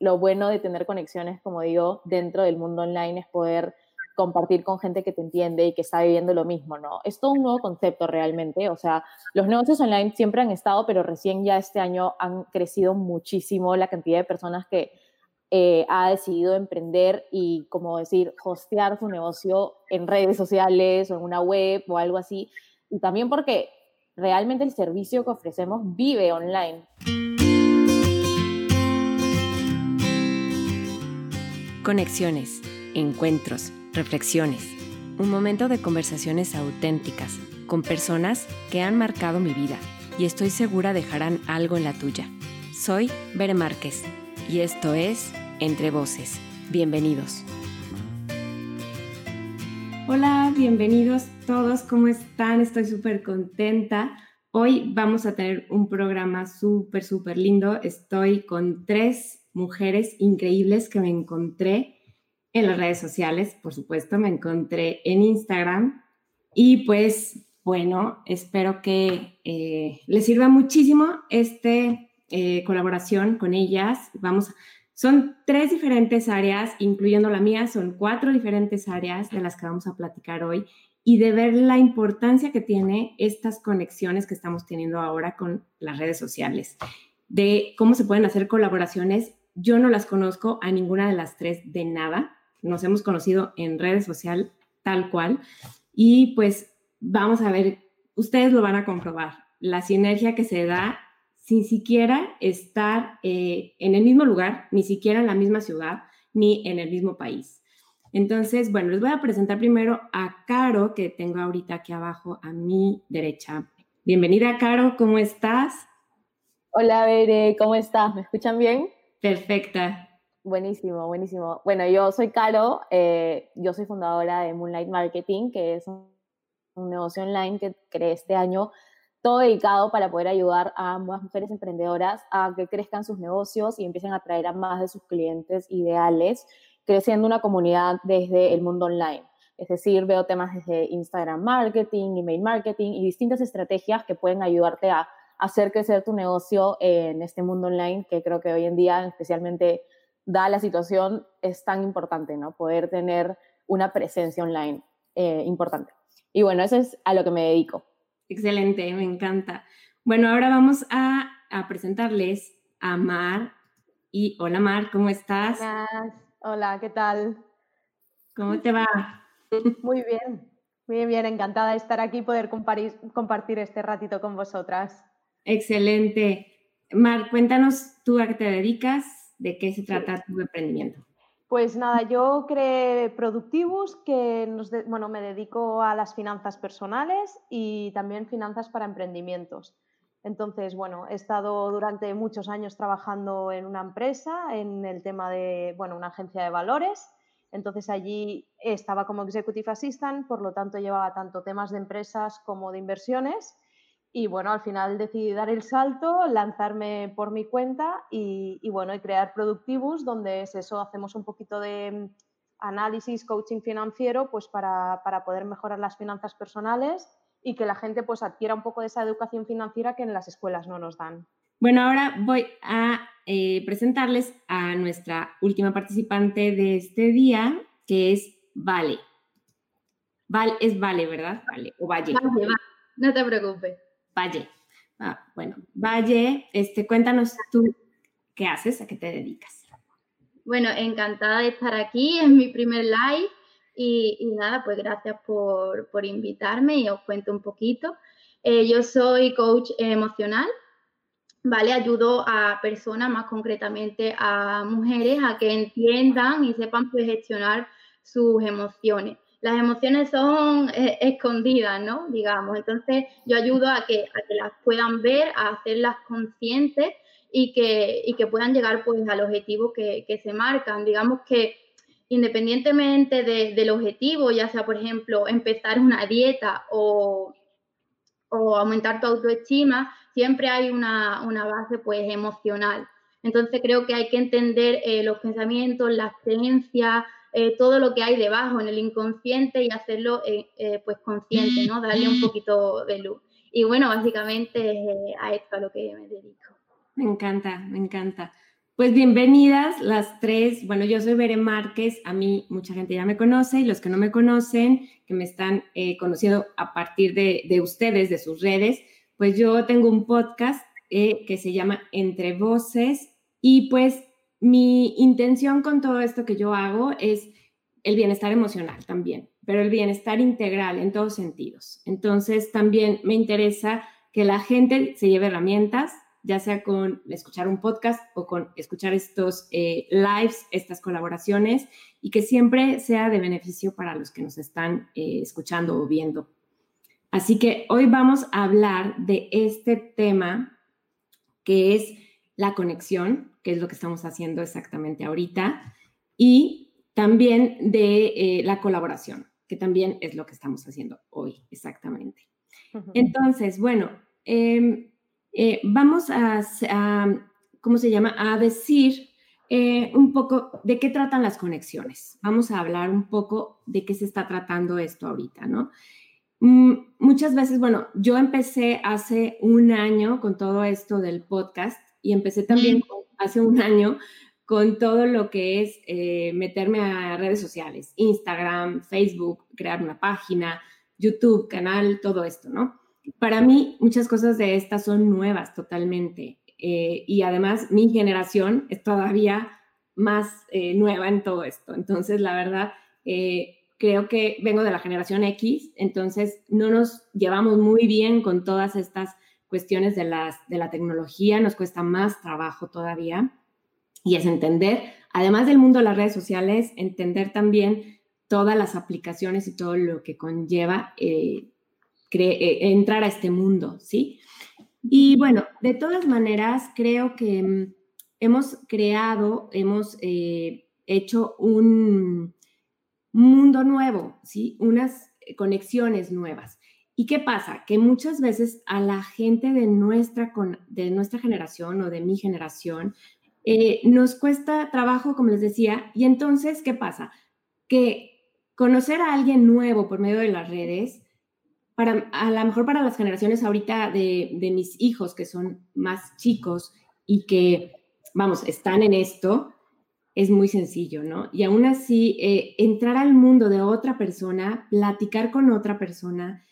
lo bueno de tener conexiones, como digo, dentro del mundo online es poder compartir con gente que te entiende y que está viviendo lo mismo, ¿no? Es todo un nuevo concepto realmente, o sea, los negocios online siempre han estado, pero recién ya este año han crecido muchísimo la cantidad de personas que eh, ha decidido emprender y, como decir, hostear su negocio en redes sociales o en una web o algo así, y también porque realmente el servicio que ofrecemos vive online. Conexiones, encuentros reflexiones, un momento de conversaciones auténticas con personas que han marcado mi vida y estoy segura dejarán algo en la tuya. Soy Bere Márquez y esto es Entre Voces. Bienvenidos. Hola, bienvenidos todos, ¿cómo están? Estoy súper contenta. Hoy vamos a tener un programa súper, súper lindo. Estoy con tres mujeres increíbles que me encontré en las redes sociales, por supuesto, me encontré en Instagram y pues bueno, espero que eh, les sirva muchísimo esta eh, colaboración con ellas. Vamos, son tres diferentes áreas, incluyendo la mía, son cuatro diferentes áreas de las que vamos a platicar hoy y de ver la importancia que tiene estas conexiones que estamos teniendo ahora con las redes sociales, de cómo se pueden hacer colaboraciones. Yo no las conozco a ninguna de las tres de nada nos hemos conocido en redes sociales tal cual. Y pues vamos a ver, ustedes lo van a comprobar, la sinergia que se da sin siquiera estar eh, en el mismo lugar, ni siquiera en la misma ciudad, ni en el mismo país. Entonces, bueno, les voy a presentar primero a Caro, que tengo ahorita aquí abajo a mi derecha. Bienvenida, Caro, ¿cómo estás? Hola, Bere, ¿cómo estás? ¿Me escuchan bien? Perfecta. Buenísimo, buenísimo. Bueno, yo soy Caro, eh, yo soy fundadora de Moonlight Marketing, que es un, negocio online que creé este año, todo dedicado para poder ayudar a ambas mujeres emprendedoras a que crezcan sus negocios y empiecen a atraer a más de sus clientes ideales, creciendo una comunidad desde el mundo online. Es decir, veo temas desde Instagram marketing, email marketing y distintas estrategias que pueden ayudarte a hacer crecer tu negocio en este mundo online que creo que hoy en día, especialmente da la situación, es tan importante, ¿no? Poder tener una presencia online eh, importante. Y bueno, eso es a lo que me dedico. Excelente, me encanta. Bueno, ahora vamos a, a presentarles a Mar. Y hola Mar, ¿cómo estás? Hola, ¿qué tal? ¿Cómo te va? Muy bien, muy bien, encantada de estar aquí y poder compartir este ratito con vosotras. Excelente. Mar, cuéntanos tú a qué te dedicas, ¿De qué se trata tu emprendimiento? Pues nada, yo creé Productivus, que nos bueno, me dedico a las finanzas personales y también finanzas para emprendimientos. Entonces, bueno, he estado durante muchos años trabajando en una empresa, en el tema de, bueno, una agencia de valores. Entonces allí estaba como executive assistant, por lo tanto llevaba tanto temas de empresas como de inversiones y bueno, al final decidí dar el salto, lanzarme por mi cuenta y, bueno, y crear Productivus, donde es eso, hacemos un poquito de mm, análisis, coaching financiero, pues para, poder mejorar las finanzas personales y que la gente pues adquiera un poco de esa educación financiera que en las escuelas no nos dan. Bueno, ahora voy a eh, presentarles a nuestra última participante de este día, que es Vale. Vale es Vale, ¿verdad? Vale, o Valle. Vale, no te preocupes. Valle. Ah, bueno, Valle, este, cuéntanos tú qué haces, a qué te dedicas. Bueno, encantada de estar aquí, es mi primer live y, nada, pues gracias por, invitarme y os cuento un poquito. Eh, yo soy coach emocional, ¿vale? Ayudo a personas, más concretamente a mujeres, a que entiendan y sepan pues, gestionar sus emociones las emociones son eh, escondidas, ¿no? Digamos, entonces yo ayudo a que, a que las puedan ver, a hacerlas conscientes y que, y que puedan llegar pues al objetivo que, que se marcan. Digamos que independientemente del objetivo, ya sea por ejemplo empezar una dieta o, o aumentar tu autoestima, siempre hay una, una, base pues emocional. Entonces creo que hay que entender eh, los pensamientos, las creencias, eh, todo lo que hay debajo en el inconsciente y hacerlo eh, eh, pues consciente, ¿no? Darle un poquito de luz. Y bueno, básicamente a esto a lo que me dedico. Me encanta, me encanta. Pues bienvenidas las tres. Bueno, yo soy Bere Márquez, a mí mucha gente ya me conoce y los que no me conocen, que me están conociendo a partir de, ustedes, de sus redes, pues yo tengo un podcast que se llama Entre Voces y pues mi intención con todo esto que yo hago es el bienestar emocional también, pero el bienestar integral en todos sentidos. Entonces también me interesa que la gente se lleve herramientas ya sea con escuchar un podcast o con escuchar estos eh, lives, estas colaboraciones, y que siempre sea de beneficio para los que nos están eh, escuchando o viendo. Así que hoy vamos a hablar de este tema que es la conexión, que es lo que estamos haciendo exactamente ahorita, y también de eh, la colaboración, que también es lo que estamos haciendo hoy exactamente. Entonces, bueno, eh, eh, vamos a, ¿cómo se llama? A decir eh, un poco de qué tratan las conexiones. Vamos a hablar un poco de qué se está tratando esto ahorita, ¿no? Mm, muchas veces, bueno, yo empecé hace un año con todo esto del podcast y empecé también hace un año con todo lo que es eh, meterme a redes sociales, Instagram, Facebook, crear una página, YouTube, canal, todo esto, ¿no? para mí muchas cosas de estas son nuevas totalmente. Eh, y además mi generación es todavía más eh, nueva en todo esto. Entonces, la verdad, eh, creo que vengo de la generación X, entonces no nos llevamos muy bien con todas estas cuestiones de, las, de la tecnología, nos cuesta más trabajo todavía. Y es entender, además del mundo de las redes sociales, entender también todas las aplicaciones y todo lo que conlleva eh, entrar a este mundo, ¿sí? Y bueno, de todas maneras, creo que mm, hemos creado, hemos eh, hecho un mundo nuevo, ¿sí? Unas conexiones nuevas. ¿Y qué pasa? Que muchas veces a la gente de nuestra, de nuestra generación o de mi generación eh, nos cuesta trabajo, como les decía, y entonces, ¿qué pasa? Que conocer a alguien nuevo por medio de las redes para, a lo mejor para las generaciones ahorita de, mis hijos, que son más chicos y que, vamos, están en esto, es muy sencillo, ¿no? Y aún así, eh, entrar al mundo de otra persona, platicar con otra persona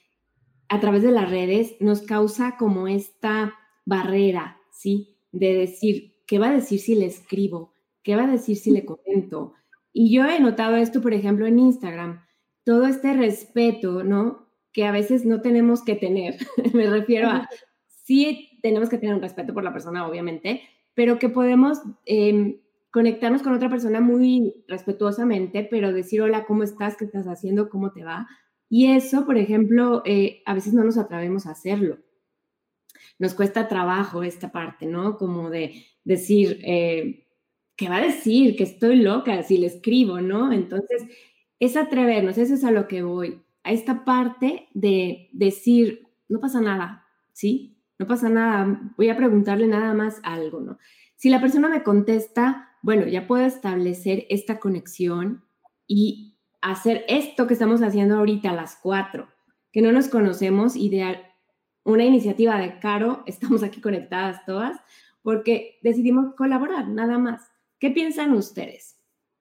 a través de las redes, nos causa como esta barrera, ¿sí? De decir, ¿qué va a decir si le escribo? ¿Qué va a decir si le comento? Y yo he notado esto, por ejemplo, en Instagram, todo este respeto, ¿no? que a veces no tenemos que tener. Me refiero a, sí tenemos que tener un respeto por la persona, obviamente, pero que podemos em, conectarnos con otra persona muy respetuosamente, pero decir, hola, ¿cómo estás? ¿Qué estás haciendo? ¿Cómo te va? Y eso, por ejemplo, eh, a veces no nos atrevemos a hacerlo. Nos cuesta trabajo esta parte, ¿no? Como de decir, eh, ¿qué va a decir? Que estoy loca si le escribo, ¿no? Entonces, es atrevernos, eso es a lo que voy a esta parte de decir, no pasa nada, ¿sí? No pasa nada, voy a preguntarle nada más algo, ¿no? Si la persona me contesta, bueno, ya puedo establecer esta conexión y hacer esto que estamos haciendo ahorita a las cuatro, que no nos conocemos y una iniciativa de Caro, estamos aquí conectadas todas, porque decidimos colaborar, nada más. ¿Qué piensan ustedes?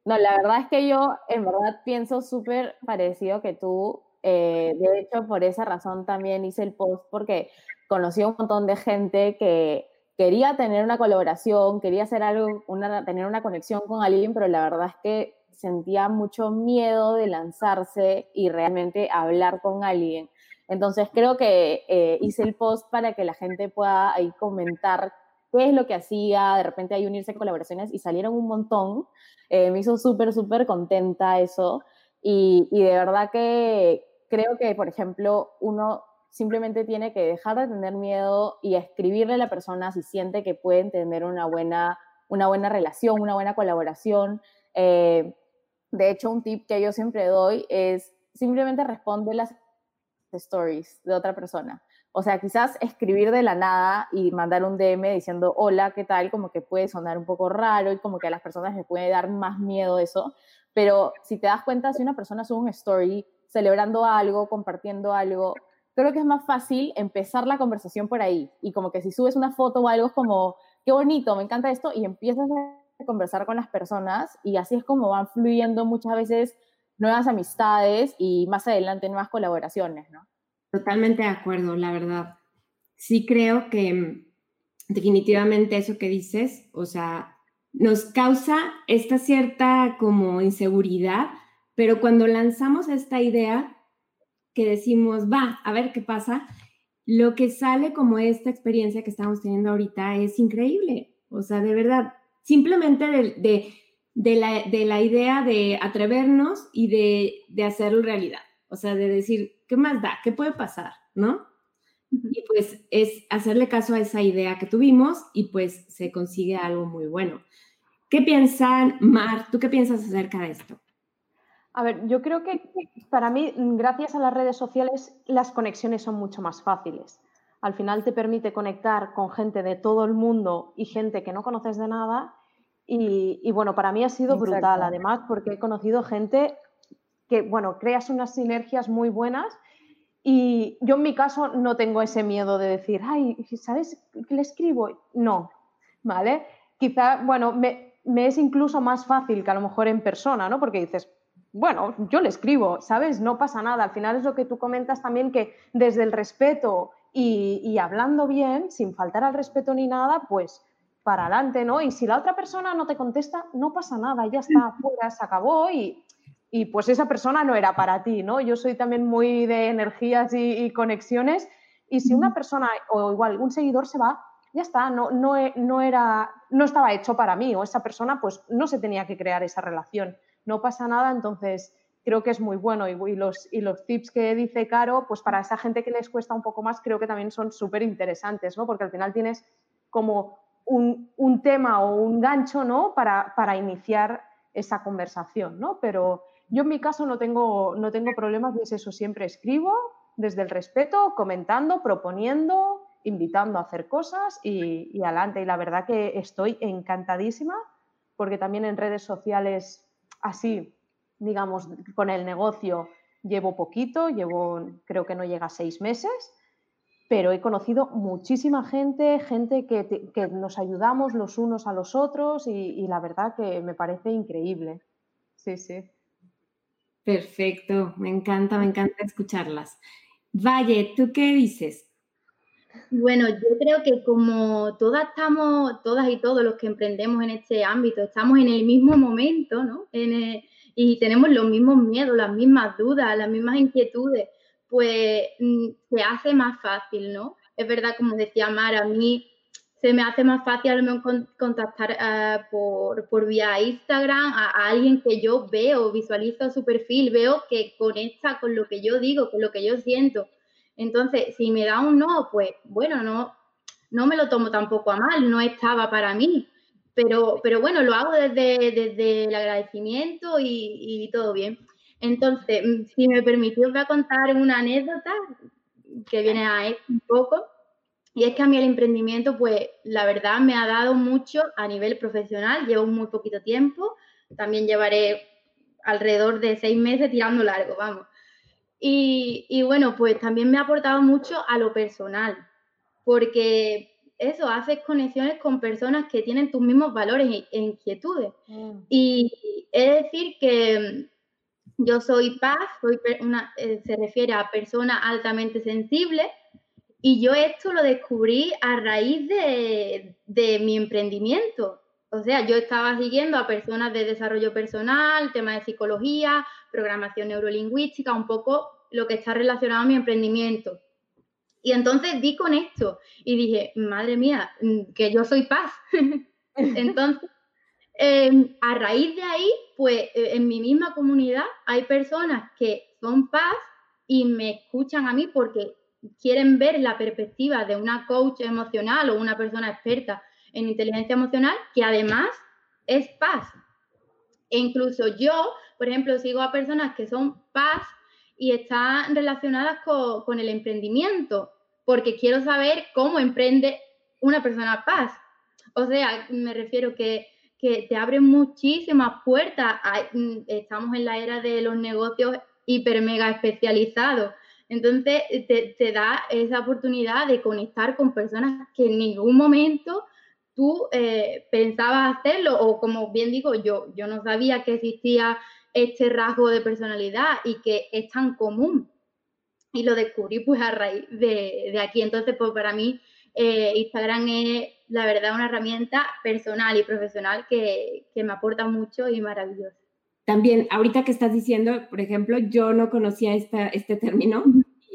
No, la verdad es que yo en verdad pienso súper parecido que tú. Eh, de hecho, por esa razón también hice el post porque conocí a un montón de gente que quería tener una colaboración, quería hacer algo, una, tener una conexión con alguien, pero la verdad es que sentía mucho miedo de lanzarse y realmente hablar con alguien. Entonces creo que eh, hice el post para que la gente pueda ahí comentar qué es lo que hacía, de repente ahí unirse a colaboraciones y salieron un montón. Eh, me hizo súper, súper contenta eso. Y, y, de verdad que, creo que, por ejemplo, uno simplemente tiene que dejar de tener miedo y escribirle a la persona si siente que pueden tener una buena, una buena relación, una buena colaboración. Eh, de hecho, un tip que yo siempre doy es simplemente responde las stories de otra persona. O sea, quizás escribir de la nada y mandar un DM diciendo hola, ¿qué tal? Como que puede sonar un poco raro y como que a las personas les puede dar más miedo eso. Pero si te das cuenta, si una persona sube un story celebrando algo, compartiendo algo. Creo que es más fácil empezar la conversación por ahí. Y como que si subes una foto o algo es como, qué bonito, me encanta esto, y empiezas a conversar con las personas y así es como van fluyendo muchas veces nuevas amistades y más adelante nuevas colaboraciones, ¿no? Totalmente de acuerdo, la verdad. Sí creo que mm, definitivamente eso que dices, o sea, nos causa esta cierta como inseguridad, pero cuando lanzamos esta idea que decimos, va, a ver qué pasa, lo que sale como esta experiencia que estamos teniendo ahorita es increíble. O sea, de verdad, simplemente de, de, la, de la, idea de atrevernos y de, de, hacerlo realidad. O sea, de decir, ¿qué más da? ¿Qué puede pasar? ¿No? Y pues es hacerle caso a esa idea que tuvimos y pues se consigue algo muy bueno. ¿Qué piensan, Mar? ¿Tú qué piensas acerca de esto? A ver, yo creo que para mí, gracias a las redes sociales, las conexiones son mucho más fáciles. Al final te permite conectar con gente de todo el mundo y gente que no conoces de nada. Y, bueno, para mí ha sido brutal, además, porque he conocido gente que, bueno, creas unas sinergias muy buenas. Y yo en mi caso no tengo ese miedo de decir, ay, ¿sabes qué le escribo? No, ¿vale? Quizá, bueno, me, me es incluso más fácil que a lo mejor en persona, ¿no? Porque dices, bueno, yo le escribo, ¿sabes? No pasa nada. Al final es lo que tú comentas también, que desde el respeto y, hablando bien, sin faltar al respeto ni nada, pues para adelante, ¿no? Y si la otra persona no te contesta, no pasa nada, ya está afuera, se acabó y, pues esa persona no era para ti, ¿no? Yo soy también muy de energías y, conexiones y si una persona o igual un seguidor se va, ya está, no, no, no, era, no estaba hecho para mí o esa persona pues no se tenía que crear esa relación no pasa nada, entonces creo que es muy bueno. Y, los, y los tips que dice Caro, pues para esa gente que les cuesta un poco más, creo que también son súper interesantes, ¿no? Porque al final tienes como un, tema o un gancho, ¿no? Para, para, iniciar esa conversación, ¿no? Pero yo en mi caso no tengo, no tengo problemas, es eso, siempre escribo desde el respeto, comentando, proponiendo, invitando a hacer cosas y, y adelante. Y la verdad que estoy encantadísima porque también en redes sociales así, digamos, con el negocio llevo poquito, llevo, creo que no llega a seis meses, pero he conocido muchísima gente, gente que, nos ayudamos los unos a los otros y, la verdad que me parece increíble. Sí, sí. Perfecto, me encanta, me encanta escucharlas. Valle, ¿tú qué dices? Bueno, yo creo que como todas estamos, todas y todos los que emprendemos en este ámbito, estamos en el mismo momento, ¿no? Y tenemos los mismos miedos, las mismas dudas, las mismas inquietudes, pues mm, se hace más fácil, ¿no? Es verdad, como decía Mara, a mí se me hace más fácil a lo contactar eh, por, por, vía Instagram a, a, alguien que yo veo, visualizo su perfil, veo que conecta con lo que yo digo, con lo que yo siento. Entonces, si me da un no, pues bueno, no, no me lo tomo tampoco a mal, no estaba para mí. Pero, pero bueno, lo hago desde, desde el agradecimiento y, todo bien. Entonces, mm, si me permitís, os voy a contar una anécdota que viene a un poco. Y es que a mí el emprendimiento, pues la verdad me ha dado mucho a nivel profesional. Llevo muy poquito tiempo. También llevaré alrededor de seis meses tirando largo, vamos. Y, bueno, pues también me ha aportado mucho a lo personal, porque eso, haces conexiones con personas que tienen tus mismos valores e, e inquietudes. Mm. Y es decir que yo soy paz, soy una, eh, se refiere a persona altamente sensible, y yo esto lo descubrí a raíz de, de mi emprendimiento. O sea, yo estaba siguiendo a personas de desarrollo personal, temas de psicología, programación neurolingüística, un poco lo que está relacionado a mi emprendimiento. Y entonces di con esto y dije, madre mía, mm, que yo soy paz. entonces, em, a raíz de ahí, pues e, en mi misma comunidad hay personas que son paz y me escuchan a mí porque quieren ver la perspectiva de una coach emocional o una persona experta en inteligencia emocional que además es paz. E incluso yo, por ejemplo, sigo a personas que son paz y están relacionadas con, el emprendimiento, porque quiero saber cómo emprende una persona paz. O sea, me refiero que, que te abre muchísimas puertas. Mm, estamos en la era de los negocios hiper mega especializados. Entonces te, da esa oportunidad de conectar con personas que en ningún momento tú eh, pensabas hacerlo o como bien digo yo, yo no sabía que existía este rasgo de personalidad y que es tan común. Y lo descubrí pues a raíz de, aquí. Entonces, pues para mí eh, Instagram es la verdad una herramienta personal y profesional que, que me aporta mucho y maravillosa. También, ahorita que estás diciendo, por ejemplo, yo no conocía esta, este término,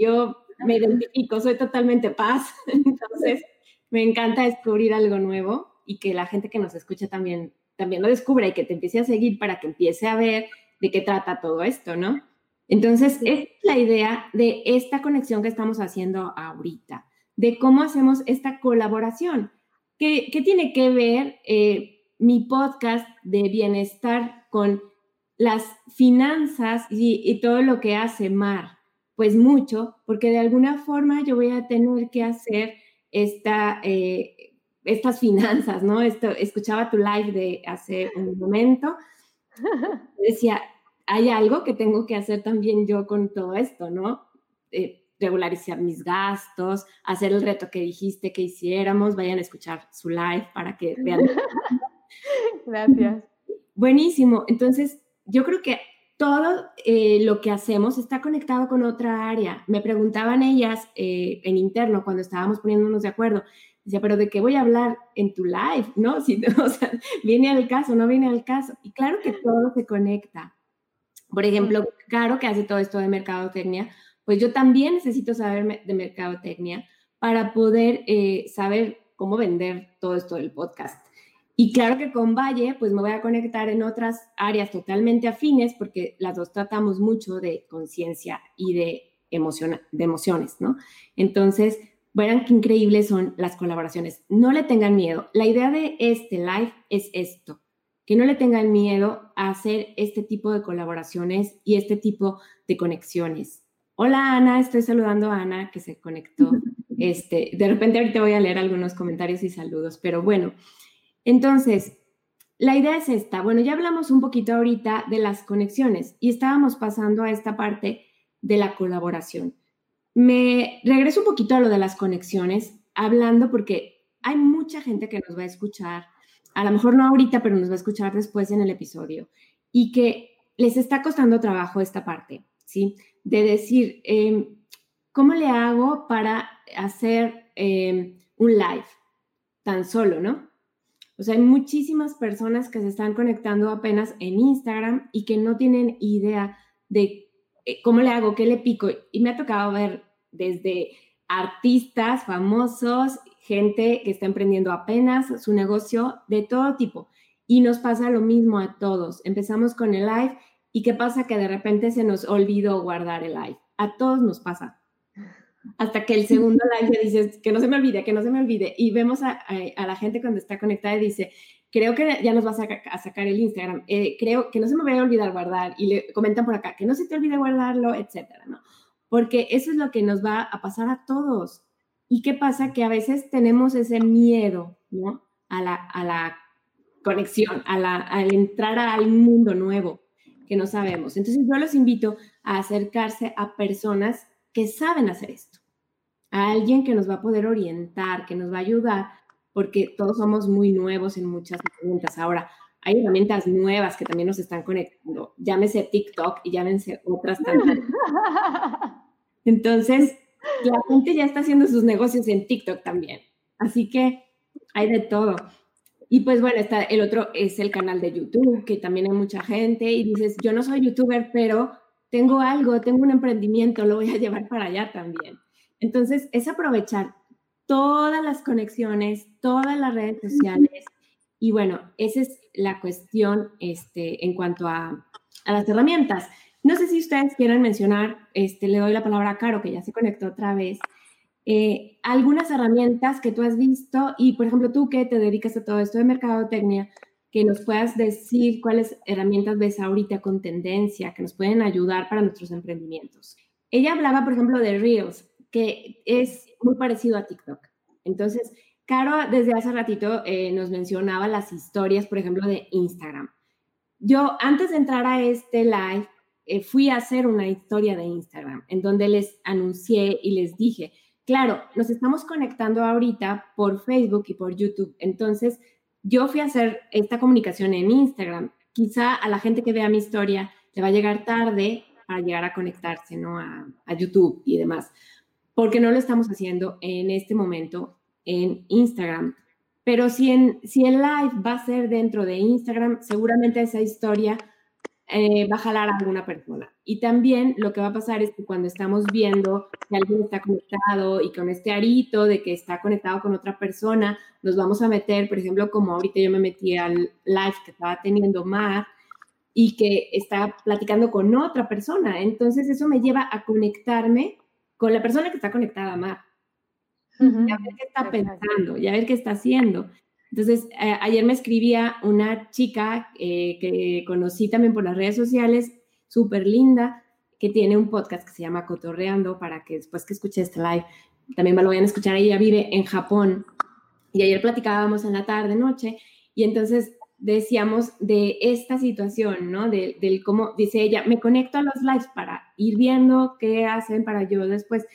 yo me identifico, soy totalmente paz, entonces me encanta descubrir algo nuevo y que la gente que nos escucha también, también lo descubra y que te empiece a seguir para que empiece a ver de qué trata todo esto, ¿no? Entonces, es la idea de esta conexión que estamos haciendo ahorita, de cómo hacemos esta colaboración. ¿Qué, qué tiene que ver eh, mi podcast de bienestar con las finanzas y, y, todo lo que hace Mar? Pues mucho, porque de alguna forma yo voy a tener que hacer esta, eh, estas finanzas, ¿no? Esto, escuchaba tu live de hace un momento decía, hay algo que tengo que hacer también yo con todo esto, ¿no? Eh, regularizar mis gastos, hacer el reto que dijiste que hiciéramos, vayan a escuchar su live para que vean. Gracias. Buenísimo. Entonces, yo creo que todo eh, lo que hacemos está conectado con otra área. Me preguntaban ellas eh, en interno cuando estábamos poniéndonos de acuerdo, Decía, pero ¿de qué voy a hablar en tu live? ¿No? Si, o sea, viene al caso, no viene al caso. Y claro que todo se conecta. Por ejemplo, Caro, que hace todo esto de mercadotecnia, pues yo también necesito saber de mercadotecnia para poder eh, saber cómo vender todo esto del podcast. Y claro que con Valle, pues me voy a conectar en otras áreas totalmente afines, porque las dos tratamos mucho de conciencia y de, emociona, de emociones, ¿no? Entonces, Verán qué increíbles son las colaboraciones. No le tengan miedo. La idea de este live es esto, que no le tengan miedo a hacer este tipo de colaboraciones y este tipo de conexiones. Hola Ana, estoy saludando a Ana que se conectó. Este, de repente ahorita voy a leer algunos comentarios y saludos, pero bueno, entonces, la idea es esta. Bueno, ya hablamos un poquito ahorita de las conexiones y estábamos pasando a esta parte de la colaboración. Me regreso un poquito a lo de las conexiones, hablando porque hay mucha gente que nos va a escuchar, a lo mejor no ahorita, pero nos va a escuchar después en el episodio, y que les está costando trabajo esta parte, ¿sí? De decir, em, ¿cómo le hago para hacer em, un live tan solo, no? O sea, hay muchísimas personas que se están conectando apenas en Instagram y que no tienen idea de eh, ¿cómo le hago? ¿Qué le pico? Y me ha tocado ver desde artistas famosos, gente que está emprendiendo apenas su negocio, de todo tipo. Y nos pasa lo mismo a todos. Empezamos con el live y qué pasa que de repente se nos olvidó guardar el live. A todos nos pasa. Hasta que el segundo live ya dices, que no se me olvide, que no se me olvide. Y vemos a, la gente cuando está conectada y dice, creo que ya nos vas a, sacar el Instagram, eh, creo que no se me vaya a olvidar guardar, y le comentan por acá, que no se te olvide guardarlo, etcétera, ¿no? Porque eso es lo que nos va a pasar a todos. ¿Y qué pasa? Que a veces tenemos ese miedo, ¿no? A la, a la conexión, a la, al entrar al mundo nuevo que no sabemos. Entonces yo los invito a acercarse a personas que saben hacer esto, a alguien que nos va a poder orientar, que nos va a ayudar porque todos somos muy nuevos en muchas preguntas. Ahora, hay herramientas nuevas que también nos están conectando. Llámese TikTok y llámense otras también. Entonces, la gente ya está haciendo sus negocios en TikTok también. Así que hay de todo. Y pues bueno, está el otro es el canal de YouTube, que también hay mucha gente y dices, yo no soy youtuber, pero tengo algo, tengo un emprendimiento, lo voy a llevar para allá también. Entonces, es aprovechar todas las conexiones, todas las redes sociales. Y bueno, esa es la cuestión este, en cuanto a, las herramientas. No sé si ustedes quieren mencionar, este, le doy la palabra a Caro, que ya se conectó otra vez, eh, algunas herramientas que tú has visto y, por ejemplo, tú que te dedicas a todo esto de mercadotecnia, que nos puedas decir cuáles herramientas ves ahorita con tendencia que nos pueden ayudar para nuestros emprendimientos. Ella hablaba, por ejemplo, de Reels, que es muy parecido a TikTok. Entonces, Caro desde hace ratito eh, nos mencionaba las historias, por ejemplo, de Instagram. Yo antes de entrar a este live, eh, fui a hacer una historia de Instagram en donde les anuncié y les dije claro, nos estamos conectando ahorita por Facebook y por YouTube. Entonces, yo fui a hacer esta comunicación en Instagram. Quizá a la gente que vea mi historia le va a llegar tarde para llegar a conectarse, ¿no? A, a YouTube y demás. Porque no lo estamos haciendo en este momento en Instagram. Pero si, en, si el live va a ser dentro de Instagram, seguramente esa historia eh, va a jalar a alguna persona. Y también lo que va a pasar es que cuando estamos viendo que alguien está conectado y con este arito de que está conectado con otra persona, nos vamos a meter, por ejemplo, como ahorita yo me metí al live que estaba teniendo Mar y que está platicando con otra persona. Entonces eso me lleva a conectarme con la persona que está conectada a Mar y a ver qué está pensando y a ver qué está haciendo. Entonces, eh, ayer me escribía una chica eh, que conocí también por las redes sociales, súper linda, que tiene un podcast que se llama Cotorreando, para que después que escuche este live, también me lo vayan a escuchar. Ella vive en Japón. Y ayer platicábamos en la tarde, noche, y entonces decíamos de esta situación, ¿no? De, del cómo, dice ella, me conecto a los lives para ir viendo qué hacen para yo después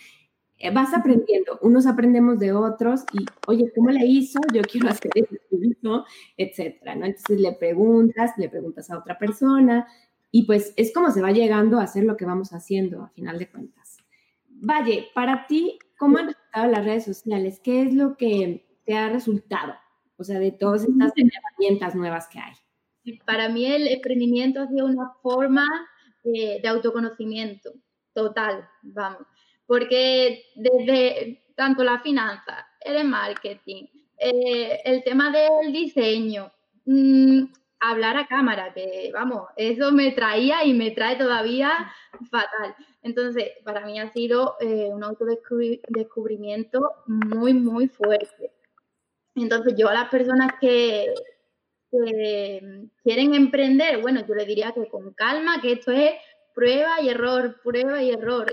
vas aprendiendo, unos aprendemos de otros y, oye, ¿cómo le hizo? Yo quiero hacer eso, etcétera, ¿no? Entonces le preguntas, le preguntas a otra persona y pues es como se va llegando a hacer lo que vamos haciendo a final de cuentas. Valle, para ti, ¿cómo han resultado las redes sociales? ¿Qué es lo que te ha resultado? O sea, de todas estas herramientas nuevas que hay. Para mí el emprendimiento ha sido una forma de, de autoconocimiento total, vamos porque desde tanto la finanza, el marketing, eh, el tema del diseño, mm, hablar a cámara, que vamos, eso me traía y me trae todavía fatal. Entonces, para mí ha sido eh, un autodescubrimiento muy, muy fuerte. Entonces, yo a las personas que, quieren emprender, bueno, yo les diría que con calma, que esto es prueba y error, prueba y error.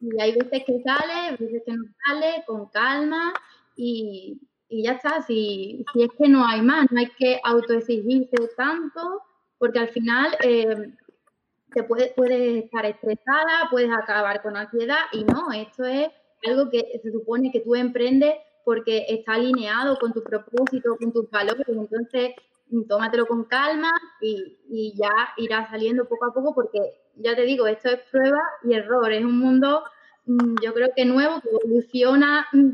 Y hay veces que sale, veces que no sale, con calma y, y ya está. Si, si, es que no hay más, no hay que autoexigirse tanto, porque al final eh, te puede, puedes estar estresada, puedes acabar con ansiedad y no, esto es algo que se supone que tú emprendes porque está alineado con tu propósito, con tus valores, entonces tómatelo con calma y, y ya irá saliendo poco a poco porque ya te digo, esto es prueba y error, es un mundo mm, yo creo que nuevo, que evoluciona mm,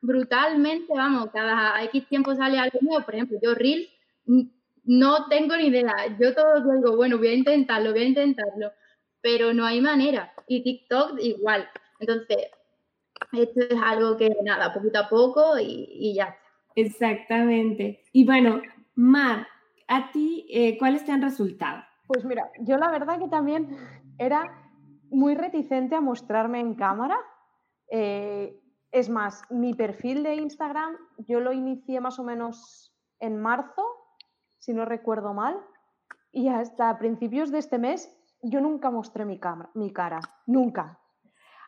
brutalmente, vamos, cada X tiempo sale algo nuevo, por ejemplo, yo Reels mm, no tengo ni idea, yo todo digo, bueno, voy a intentarlo, voy a intentarlo, pero no hay manera, y TikTok igual, entonces, esto es algo que nada, poquito a poco y, ya Exactamente. Y bueno, Mar, ¿a ti eh, cuáles te han resultado? Pues mira, yo la verdad que también era muy reticente a mostrarme en cámara. Eh, es más, mi perfil de Instagram yo lo inicié más o menos en marzo, si no recuerdo mal, y hasta principios de este mes yo nunca mostré mi, mi cara, nunca.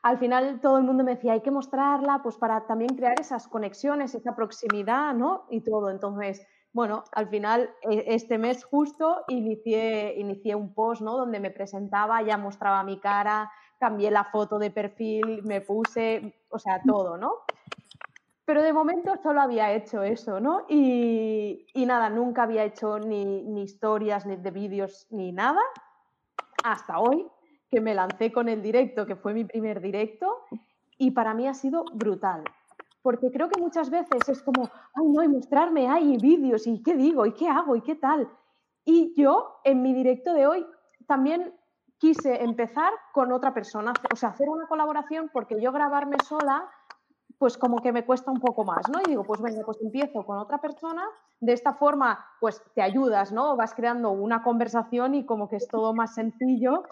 Al final todo el mundo me decía, hay que mostrarla, pues para también crear esas conexiones, esa proximidad, ¿no? Y todo. Entonces, bueno, al final e, este mes justo inicié, inicié un post ¿no? donde me presentaba, ya mostraba mi cara, cambié la foto de perfil, me puse, o sea, todo, ¿no? Pero de momento solo había hecho eso, ¿no? Y, nada, nunca había hecho ni, ni historias, ni de vídeos, ni nada, hasta hoy, que me lancé con el directo, que fue mi primer directo, y para mí ha sido brutal porque creo que muchas veces es como, ay, no, y mostrarme, hay vídeos, y qué digo, y qué hago, y qué tal. Y yo, en mi directo de hoy, también quise empezar con otra persona, o sea, hacer una colaboración, porque yo grabarme sola, pues como que me cuesta un poco más, ¿no? Y digo, pues venga, pues empiezo con otra persona, de esta forma, pues te ayudas, ¿no? Vas creando una conversación y como que es todo más sencillo.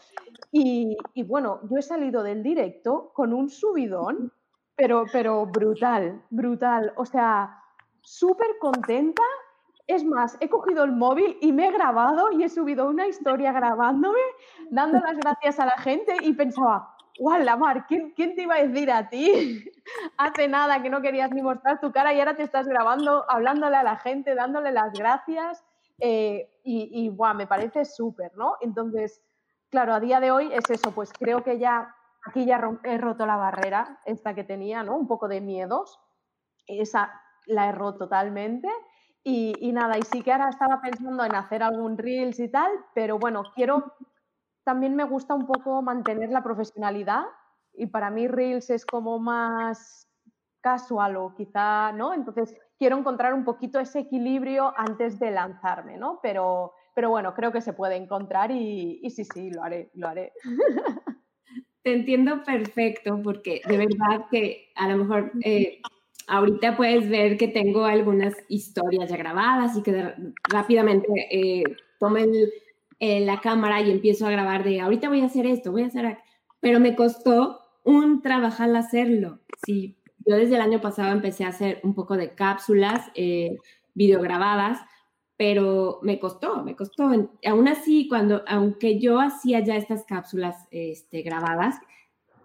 Y bueno, yo he salido del directo con un subidón pero, pero brutal, brutal. O sea, súper contenta. Es más, he cogido el móvil y me he grabado y he subido una historia grabándome, dando las gracias a la gente y pensaba, ¡guau, la mar! ¿quién, ¿quién, te iba a decir a ti hace nada que no querías ni mostrar tu cara y ahora te estás grabando, hablándole a la gente, dándole las gracias? Eh, y, y me parece súper, ¿no? Entonces, claro, a día de hoy es eso, pues creo que ya aquí ya he roto la barrera, esta que tenía, ¿no? Un poco de miedos. Esa la he roto totalmente. Y, y, nada, y sí que ahora estaba pensando en hacer algún Reels y tal, pero bueno, quiero, también me gusta un poco mantener la profesionalidad y para mí Reels es como más casual o quizá, ¿no? Entonces quiero encontrar un poquito ese equilibrio antes de lanzarme, ¿no? Pero, pero bueno, creo que se puede encontrar y, y sí, sí, lo haré, lo haré. Te entiendo perfecto porque de verdad que a lo mejor eh, ahorita puedes ver que tengo algunas historias ya grabadas y que rápidamente eh, tomo eh, la cámara y empiezo a grabar de ahorita voy a hacer esto, voy a hacer... Pero me costó un trabajar hacerlo. Sí, yo desde el año pasado empecé a hacer un poco de cápsulas eh, videograbadas, pero me costó, me costó. Aún así, cuando, aunque yo hacía ya estas cápsulas este, grabadas,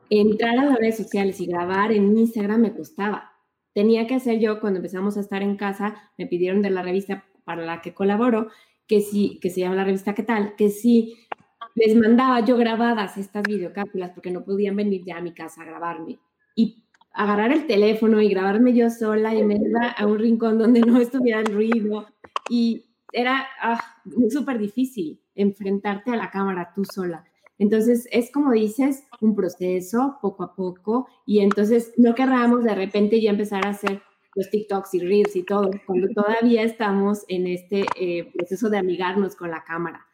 entrar a las redes sociales y grabar en Instagram me costaba tenía que hacer yo cuando empezamos a estar en casa, me pidieron de la revista para la que colaboro, que sí, que se llama la revista ¿Qué tal? Que sí les mandaba yo grabadas estas videocápsulas porque no podían venir ya a mi casa a grabarme. Y agarrar el teléfono y grabarme yo sola y me iba a un rincón donde no estuviera el ruido. Y era ah, súper difícil enfrentarte a la cámara tú sola. Entonces, es como dices, un proceso poco a poco y entonces no querramos de repente ya empezar a hacer los TikToks y Reels y todo, cuando todavía estamos en este eh, proceso de amigarnos con la cámara.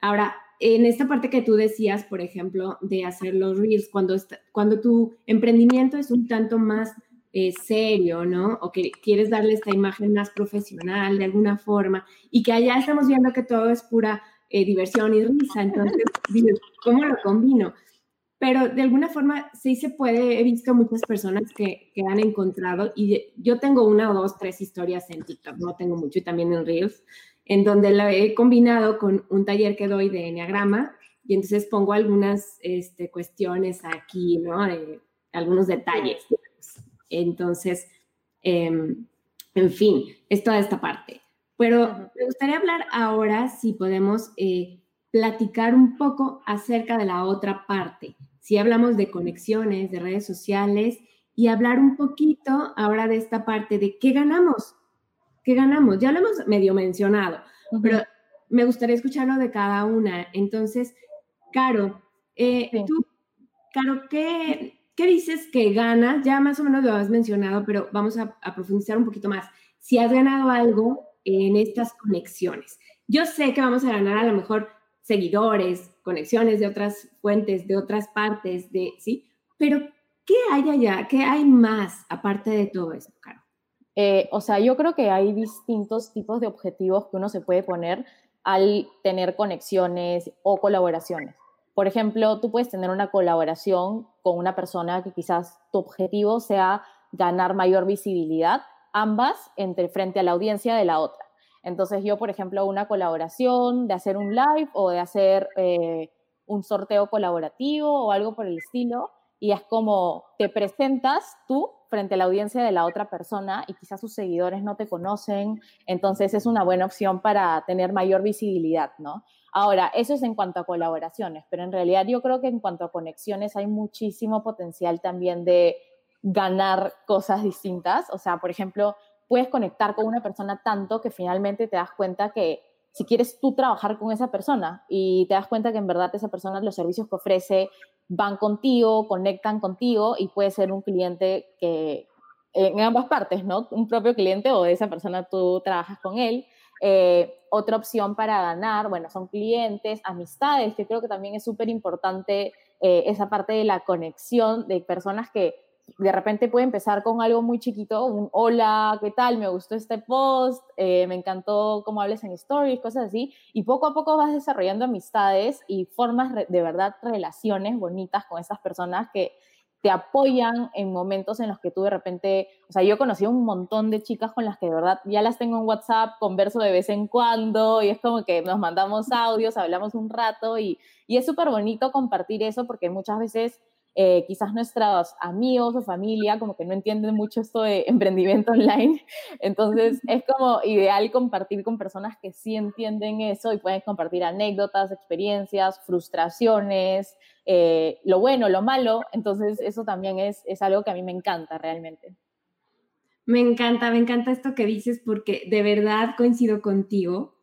Ahora, en esta parte que tú decías, por ejemplo, de hacer los Reels, cuando, cuando tu emprendimiento es un tanto más eh, serio, ¿no? O que quieres darle esta imagen más profesional de alguna forma y que allá estamos viendo que todo es pura eh, diversión y risa. Entonces, ¿cómo lo combino? Pero de alguna forma sí se puede, he visto muchas personas que, que han encontrado, y yo tengo una o dos, tres historias en TikTok, no tengo mucho, y también en Reels, en donde la he combinado con un taller que doy de Enneagrama, y entonces pongo algunas este, cuestiones aquí, ¿no? algunos detalles. Entonces, em, en fin, es toda esta parte. Pero me gustaría hablar ahora, si podemos eh, platicar un poco acerca de la otra parte. Si hablamos de conexiones, de redes sociales y hablar un poquito ahora de esta parte de qué ganamos, qué ganamos. Ya lo hemos medio mencionado, pero me gustaría escucharlo de cada una. Entonces, Caro, eh, tú, Caro, ¿qué, ¿qué dices que ganas? Ya más o menos lo has mencionado, pero vamos a, profundizar un poquito más. Si has ganado algo en estas conexiones. Yo sé que vamos a ganar a lo mejor seguidores, conexiones de otras fuentes, de otras partes, de, ¿sí? Pero, ¿qué hay allá? ¿Qué hay más aparte de todo esto, Caro? Eh, o sea, yo creo que hay distintos tipos de objetivos que uno se puede poner al tener conexiones o colaboraciones. Por ejemplo, tú puedes tener una colaboración con una persona que quizás tu objetivo sea ganar mayor visibilidad ambas entre frente a la audiencia de la otra. Entonces yo, por ejemplo, una colaboración de hacer un live o de hacer eh, un sorteo colaborativo o algo por el estilo, y es como te presentas tú frente a la audiencia de la otra persona y quizás sus seguidores no te conocen, entonces es una buena opción para tener mayor visibilidad, ¿no? Ahora, eso es en cuanto a colaboraciones, pero en realidad yo creo que en cuanto a conexiones hay muchísimo potencial también de ganar cosas distintas. O sea, por ejemplo, puedes conectar con una persona tanto que finalmente te das cuenta que si quieres tú trabajar con esa persona y te das cuenta que en verdad esa persona los servicios que ofrece van contigo, conectan contigo y puede ser un cliente que en ambas partes, ¿no? Un propio cliente o esa persona tú trabajas con él. Eh, otra opción para ganar, bueno, son clientes, amistades, que creo que también es súper importante eh, esa parte de la conexión de personas que de repente puede empezar con algo muy chiquito, un hola, ¿qué tal? Me gustó este post, eh, me encantó cómo hables en stories, cosas así, y poco a poco vas desarrollando amistades y formas de verdad relaciones bonitas con esas personas que te apoyan en momentos en los que tú de repente, o sea, yo he conocido un montón de chicas con las que de verdad ya las tengo en WhatsApp, converso de vez en cuando y es como que nos mandamos audios, hablamos un rato y, y es súper bonito compartir eso porque muchas veces eh, quizás nuestros amigos o familia como que no entienden mucho esto de emprendimiento online. Entonces es como ideal compartir con personas que sí entienden eso y pueden compartir anécdotas, experiencias, frustraciones, eh, lo bueno, lo malo. Entonces eso también es, es algo que a mí me encanta realmente. Me encanta, me encanta esto que dices porque de verdad coincido contigo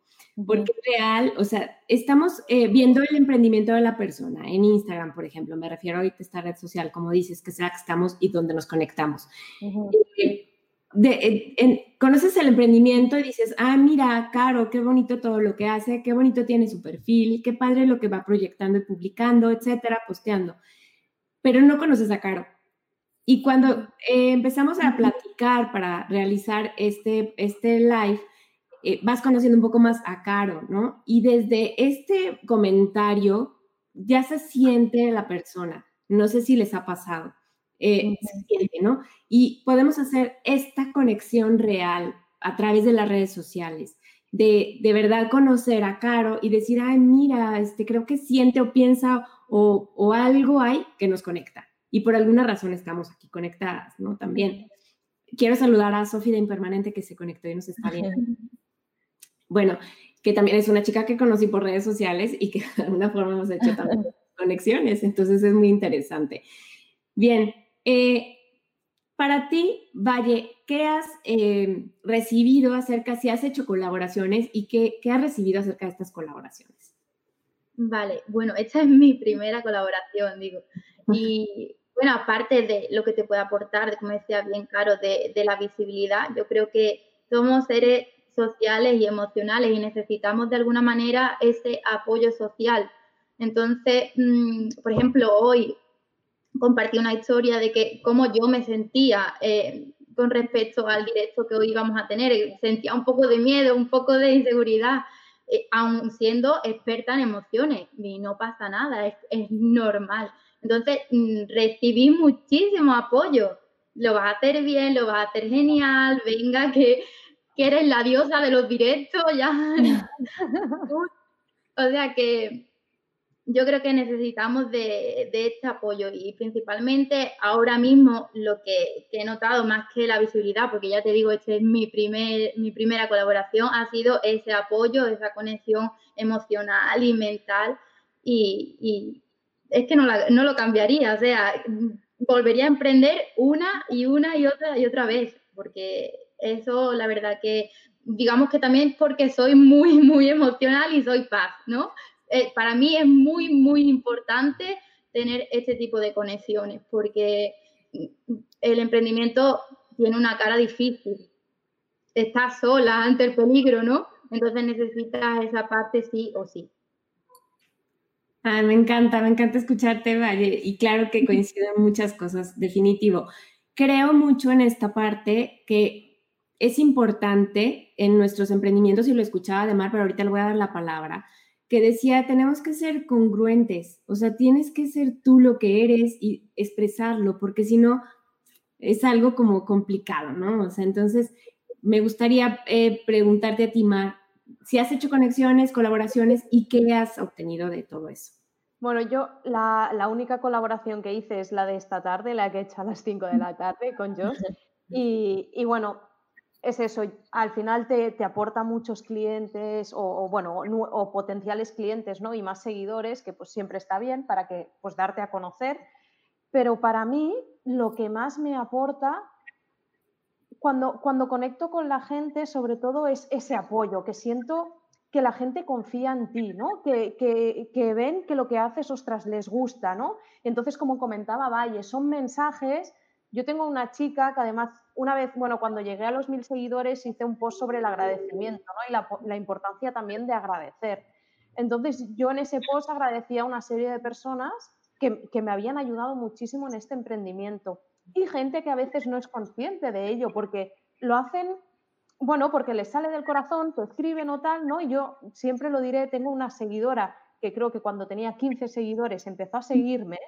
porque es real, o sea, estamos eh, viendo el emprendimiento de la persona en Instagram, por ejemplo, me refiero a esta red social, como dices, que sea que estamos y donde nos conectamos. Eh, de, conoces el emprendimiento y dices, ah, mira, Caro, qué bonito todo lo que hace, qué bonito tiene su perfil, qué padre lo que va proyectando y publicando, etcétera, posteando. Pero no conoces a Caro. Y cuando eh, empezamos a platicar para realizar este, este live, eh, vas conociendo un poco más a Caro, ¿no? Y desde este comentario ya se siente la persona. No sé si les ha pasado. Eh, se siente, ¿no? Y podemos hacer esta conexión real a través de las redes sociales, de, de verdad conocer a Caro y decir, ay, mira, este, creo que siente o piensa o, o algo hay que nos conecta. Y por alguna razón estamos aquí conectadas, ¿no? También. Quiero saludar a Sofía de Impermanente que se conectó y nos está viendo. Bueno, que también es una chica que conocí por redes sociales y que de alguna forma hemos hecho también conexiones, entonces es muy interesante. Bien, eh, para ti, Valle, ¿qué has eh, recibido acerca, si has hecho colaboraciones y qué, qué has recibido acerca de estas colaboraciones? Vale, bueno, esta es mi primera colaboración, digo. Y bueno, aparte de lo que te puede aportar, como decía bien Caro, de, de la visibilidad, yo creo que somos seres sociales y emocionales y necesitamos de alguna manera ese apoyo social. Entonces, mm, por ejemplo, hoy compartí una historia de que cómo yo me sentía eh, con respecto al directo que hoy íbamos a tener. Sentía un poco de miedo, un poco de inseguridad, eh, aún siendo experta en emociones. Y no pasa nada, es, normal. Entonces, mm, recibí muchísimo apoyo. Lo vas a hacer bien, lo vas a hacer genial, venga, que que eres la diosa de los directos, ya. o sea que yo creo que necesitamos de, este apoyo y principalmente ahora mismo lo que, he notado más que la visibilidad, porque ya te digo, esta es mi, primer, mi primera colaboración, ha sido ese apoyo, esa conexión emocional y mental y, es que no, no lo cambiaría, o sea, volvería a emprender una y una y otra y otra vez, porque eso, la verdad que, digamos que también porque soy muy, muy emocional y soy paz, ¿no? Eh, para mí es muy, muy importante tener este tipo de conexiones, porque el emprendimiento tiene una cara difícil. Estás sola ante el peligro, ¿no? Entonces necesitas esa parte sí o sí. Ah, me encanta, me encanta escucharte, Valle, y claro que coinciden muchas cosas, definitivo. Creo mucho en esta parte que es importante en nuestros emprendimientos, y lo escuchaba de Mar, pero ahorita le voy a dar la palabra, que decía, tenemos que ser congruentes, o sea, tienes que ser tú lo que eres y expresarlo, porque si no, es algo como complicado, ¿no? O sea, entonces, me gustaría eh, preguntarte a ti, Mar, si has hecho conexiones, colaboraciones y qué has obtenido de todo eso. Bueno, yo la, única colaboración que hice es la de esta tarde, la que he hecho a las 5 de la tarde con Josh. Y, y bueno, es eso, al final te, aporta muchos clientes o, bueno, o, potenciales clientes, ¿no? Y más seguidores, que pues siempre está bien para que, pues darte a conocer. Pero para mí, lo que más me aporta cuando, cuando conecto con la gente, sobre todo, es ese apoyo, que siento que la gente confía en ti, ¿no? Que, que, ven que lo que haces, ostras, les gusta, ¿no? Entonces, como comentaba Valle, son mensajes yo tengo una chica que además, una vez, bueno, cuando llegué a los mil seguidores hice un post sobre el agradecimiento ¿no? y la, importancia también de agradecer. Entonces yo en ese post agradecía a una serie de personas que, que me habían ayudado muchísimo en este emprendimiento y gente que a veces no es consciente de ello porque lo hacen, bueno, porque les sale del corazón, te escriben o tal, ¿no? Y yo siempre lo diré, tengo una seguidora que creo que cuando tenía 15 seguidores empezó a seguirme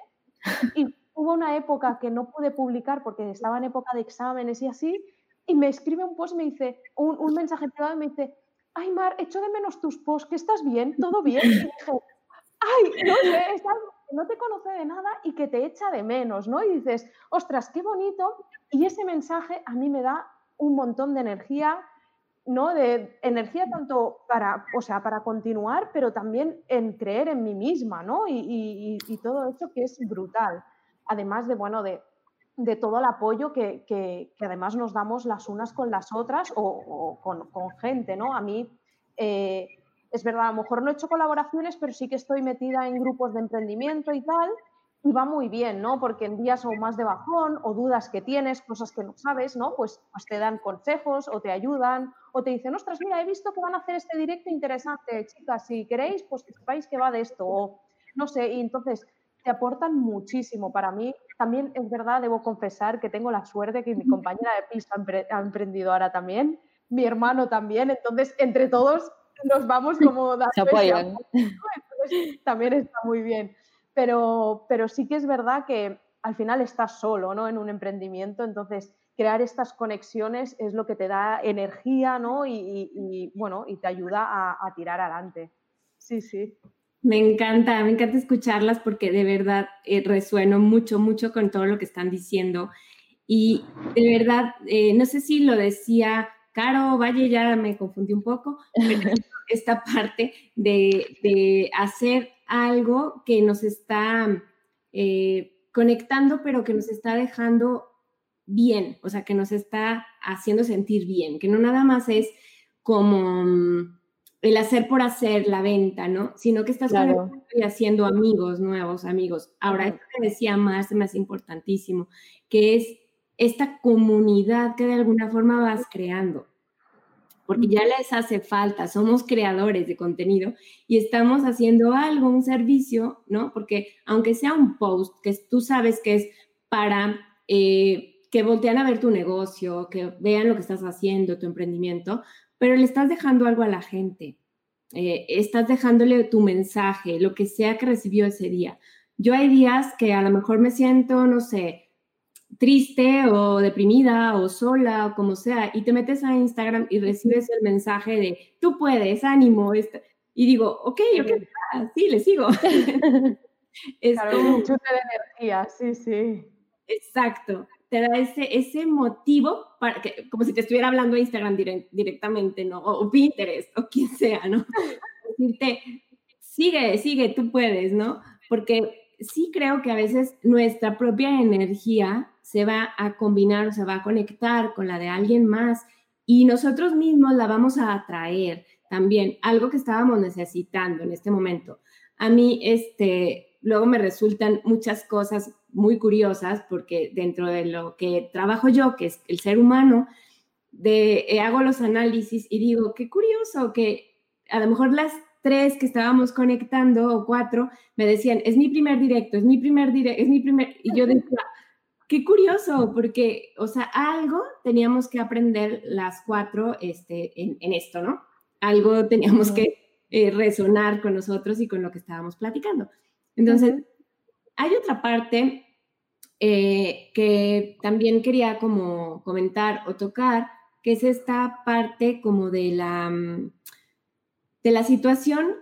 y hubo una época que no pude publicar porque estaba en época de exámenes y así, y me escribe un post, me dice, un, mensaje privado y me dice, ay Mar, echo de menos tus posts, que estás bien, todo bien. Y dije, ay, no que no te conoce de nada y que te echa de menos, ¿no? Y dices, ostras, qué bonito. Y ese mensaje a mí me da un montón de energía, ¿no? De energía tanto para, o sea, para continuar, pero también en creer en mí misma, ¿no? Y, todo eso que es brutal. Además de, bueno, de, todo el apoyo que, además nos damos las unas con las otras o, con, gente, ¿no? A mí, eh, es verdad, a lo mejor no he hecho colaboraciones, pero sí que estoy metida en grupos de emprendimiento y tal, y va muy bien, ¿no? Porque en días o más de bajón o dudas que tienes, cosas que no sabes, ¿no? Pues, pues, te dan consejos o te ayudan o te dicen, ostras, mira, he visto que van a hacer este directo interesante, chicas, si queréis, pues que sepáis que va de esto o no sé, y entonces te aportan muchísimo. Para mí también es verdad, debo confesar que tengo la suerte que mi compañera de piso ha emprendido ahora también, mi hermano también, entonces entre todos nos vamos como dando Se apoyan. también está muy bien. Pero, pero sí que es verdad que al final estás solo ¿no? en un emprendimiento, entonces crear estas conexiones es lo que te da energía ¿no? y, bueno, y te ayuda a, tirar adelante. Sí, sí. Me encanta, me encanta escucharlas porque de verdad eh, resueno mucho, mucho con todo lo que están diciendo. Y de verdad, eh, no sé si lo decía Caro Valle, ya me confundí un poco, esta parte de, hacer algo que nos está eh, conectando, pero que nos está dejando bien, o sea, que nos está haciendo sentir bien, que no nada más es como mm, el hacer por hacer la venta, ¿no? Sino que estás haciendo amigos, nuevos amigos. Ahora, esto que decía más, me hace importantísimo, que es esta comunidad que de alguna forma vas creando porque ya les hace falta, somos creadores de contenido y estamos haciendo algo, un servicio, ¿no? Porque aunque sea un post que tú sabes que es para eh, que voltean a ver tu negocio, que vean lo que estás haciendo, tu emprendimiento, pero le estás dejando algo a la gente, eh, estás dejándole tu mensaje, lo que sea que recibió ese día. Yo hay días que a lo mejor me siento, no sé, triste o deprimida o sola o como sea, y te metes a Instagram y recibes el mensaje de, tú puedes, ánimo, y digo, ok, ok, sí, le sigo. es claro, un chute de energía, sí, sí. Exacto, te da ese, ese motivo para que, como si te estuviera hablando a Instagram directamente, ¿no? O, Pinterest, o quien sea, ¿no? Decirte, sigue, sigue, tú puedes, ¿no? Porque sí creo que a veces nuestra propia energía se va a combinar o se va a conectar con la de alguien más y nosotros mismos la vamos a atraer también, algo que estábamos necesitando en este momento. A mí, este, luego me resultan muchas cosas muy curiosas porque dentro de lo que trabajo yo, que es el ser humano, de, eh, hago los análisis y digo, qué curioso que a lo mejor las tres que estábamos conectando o cuatro me decían, es mi primer directo, es mi primer directo, es mi primer, y yo decía, Qué curioso, porque, o sea, algo teníamos que aprender las cuatro este, en, esto, ¿no? Algo teníamos que eh, resonar con nosotros y con lo que estábamos platicando. Entonces, hay otra parte eh, que también quería como comentar o tocar, que es esta parte como de la, mm, de la situación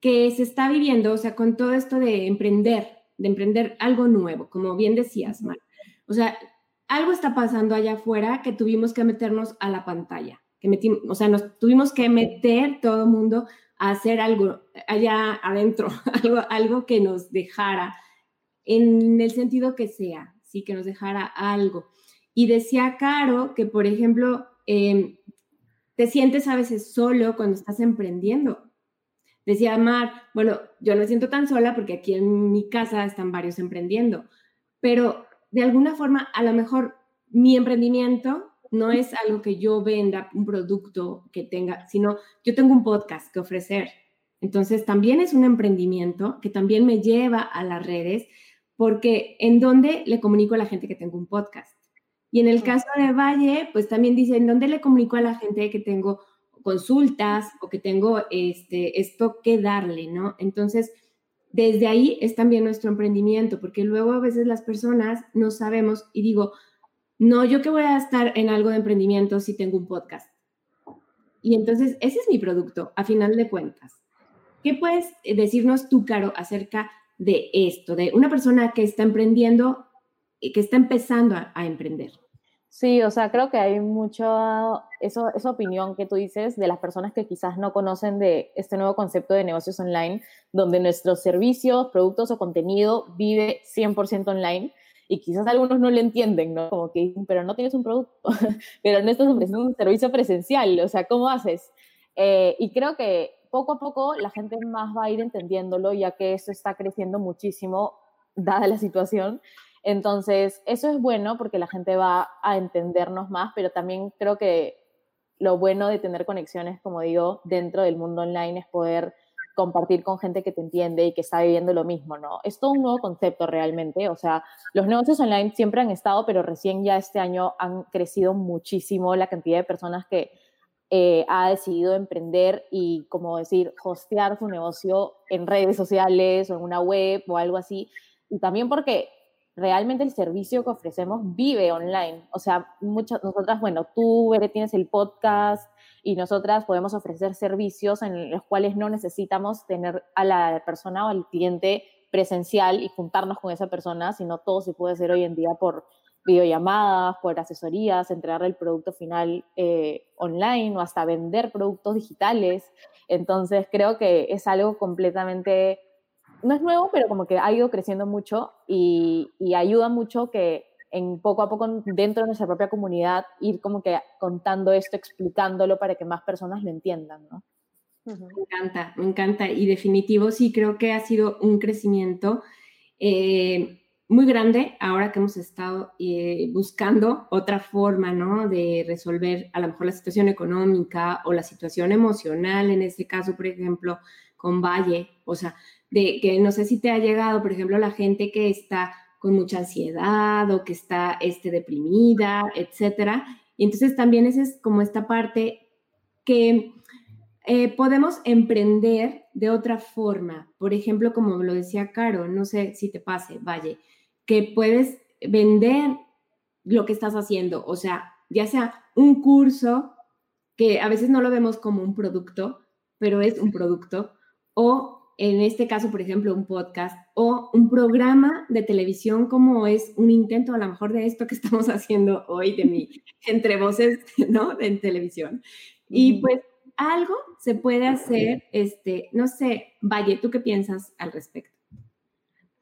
que se está viviendo, o sea, con todo esto de emprender, de emprender algo nuevo, como bien decías, Mar. O sea, algo está pasando allá afuera que tuvimos que meternos a la pantalla, que metimos, o sea, nos tuvimos que meter todo el mundo a hacer algo allá adentro, algo, algo que nos dejara, en el sentido que sea, sí, que nos dejara algo. Y decía Caro que, por ejemplo, em, te sientes a veces solo cuando estás emprendiendo. Decía Mar, bueno, yo no me siento tan sola porque aquí en mi casa están varios emprendiendo, pero de alguna forma, a lo mejor mi emprendimiento no es algo que yo venda, un producto que tenga, sino yo tengo un podcast que ofrecer. Entonces, también es un emprendimiento que también me lleva a las redes, porque en dónde le comunico a la gente que tengo un podcast. Y en el caso de Valle, pues también dice, ¿en dónde le comunico a la gente que tengo consultas o que tengo este, esto que darle, ¿no? Entonces, desde ahí es también nuestro emprendimiento, porque luego a veces las personas no sabemos y digo, no, yo que voy a estar en algo de emprendimiento si tengo un podcast. Y entonces ese es mi producto, a final de cuentas. ¿Qué puedes decirnos tú, Caro, acerca de esto, de una persona que está emprendiendo y que está empezando a, emprender? Sí, o sea, creo que hay mucha eso, esa opinión que tú dices de las personas que quizás no conocen de este nuevo concepto de negocios online, donde nuestros servicios, productos o contenido vive 100% online y quizás algunos no lo entienden, ¿no? Como que dicen, pero no tienes un producto, pero no estás ofreciendo un servicio presencial, o sea, ¿cómo haces? Eh, y creo que poco a poco la gente más va a ir entendiéndolo, ya que esto está creciendo muchísimo, dada la situación. Entonces, eso es bueno porque la gente va a entendernos más, pero también creo que lo bueno de tener conexiones, como digo, dentro del mundo online es poder compartir con gente que te entiende y que está viviendo lo mismo, ¿no? Es todo un nuevo concepto realmente, o sea, los negocios online siempre han estado, pero recién ya este año han crecido muchísimo la cantidad de personas que eh, ha decidido emprender y, como decir, hostear su negocio en redes sociales o en una web o algo así, y también porque realmente el servicio que ofrecemos vive online. O sea, muchas, nosotras, bueno, tú, tienes el podcast y nosotras podemos ofrecer servicios en los cuales no necesitamos tener a la persona o al cliente presencial y juntarnos con esa persona, sino todo se puede hacer hoy en día por videollamadas, por asesorías, entregar el producto final eh, online o hasta vender productos digitales. Entonces creo que es algo completamente no es nuevo, pero como que ha ido creciendo mucho y, ayuda mucho que en poco a poco dentro de nuestra propia comunidad ir como que contando esto, explicándolo para que más personas lo entiendan, ¿no? Me encanta, me encanta y definitivo sí creo que ha sido un crecimiento eh, muy grande ahora que hemos estado eh, buscando otra forma, ¿no? De resolver a lo mejor la situación económica o la situación emocional, en este caso, por ejemplo, con Valle, o sea, de que no sé si te ha llegado, por ejemplo, la gente que está con mucha ansiedad o que está este, deprimida, etcétera. Y entonces también esa es como esta parte que eh, podemos emprender de otra forma. Por ejemplo, como lo decía Caro, no sé si te pase, vaya, que puedes vender lo que estás haciendo, o sea, ya sea un curso, que a veces no lo vemos como un producto, pero es un producto, o en este caso, por ejemplo, un podcast o un programa de televisión como es un intento a lo mejor de esto que estamos haciendo hoy de mi entre voces, ¿no? En televisión. Y pues algo se puede hacer, este, no sé, Valle, ¿tú qué piensas al respecto?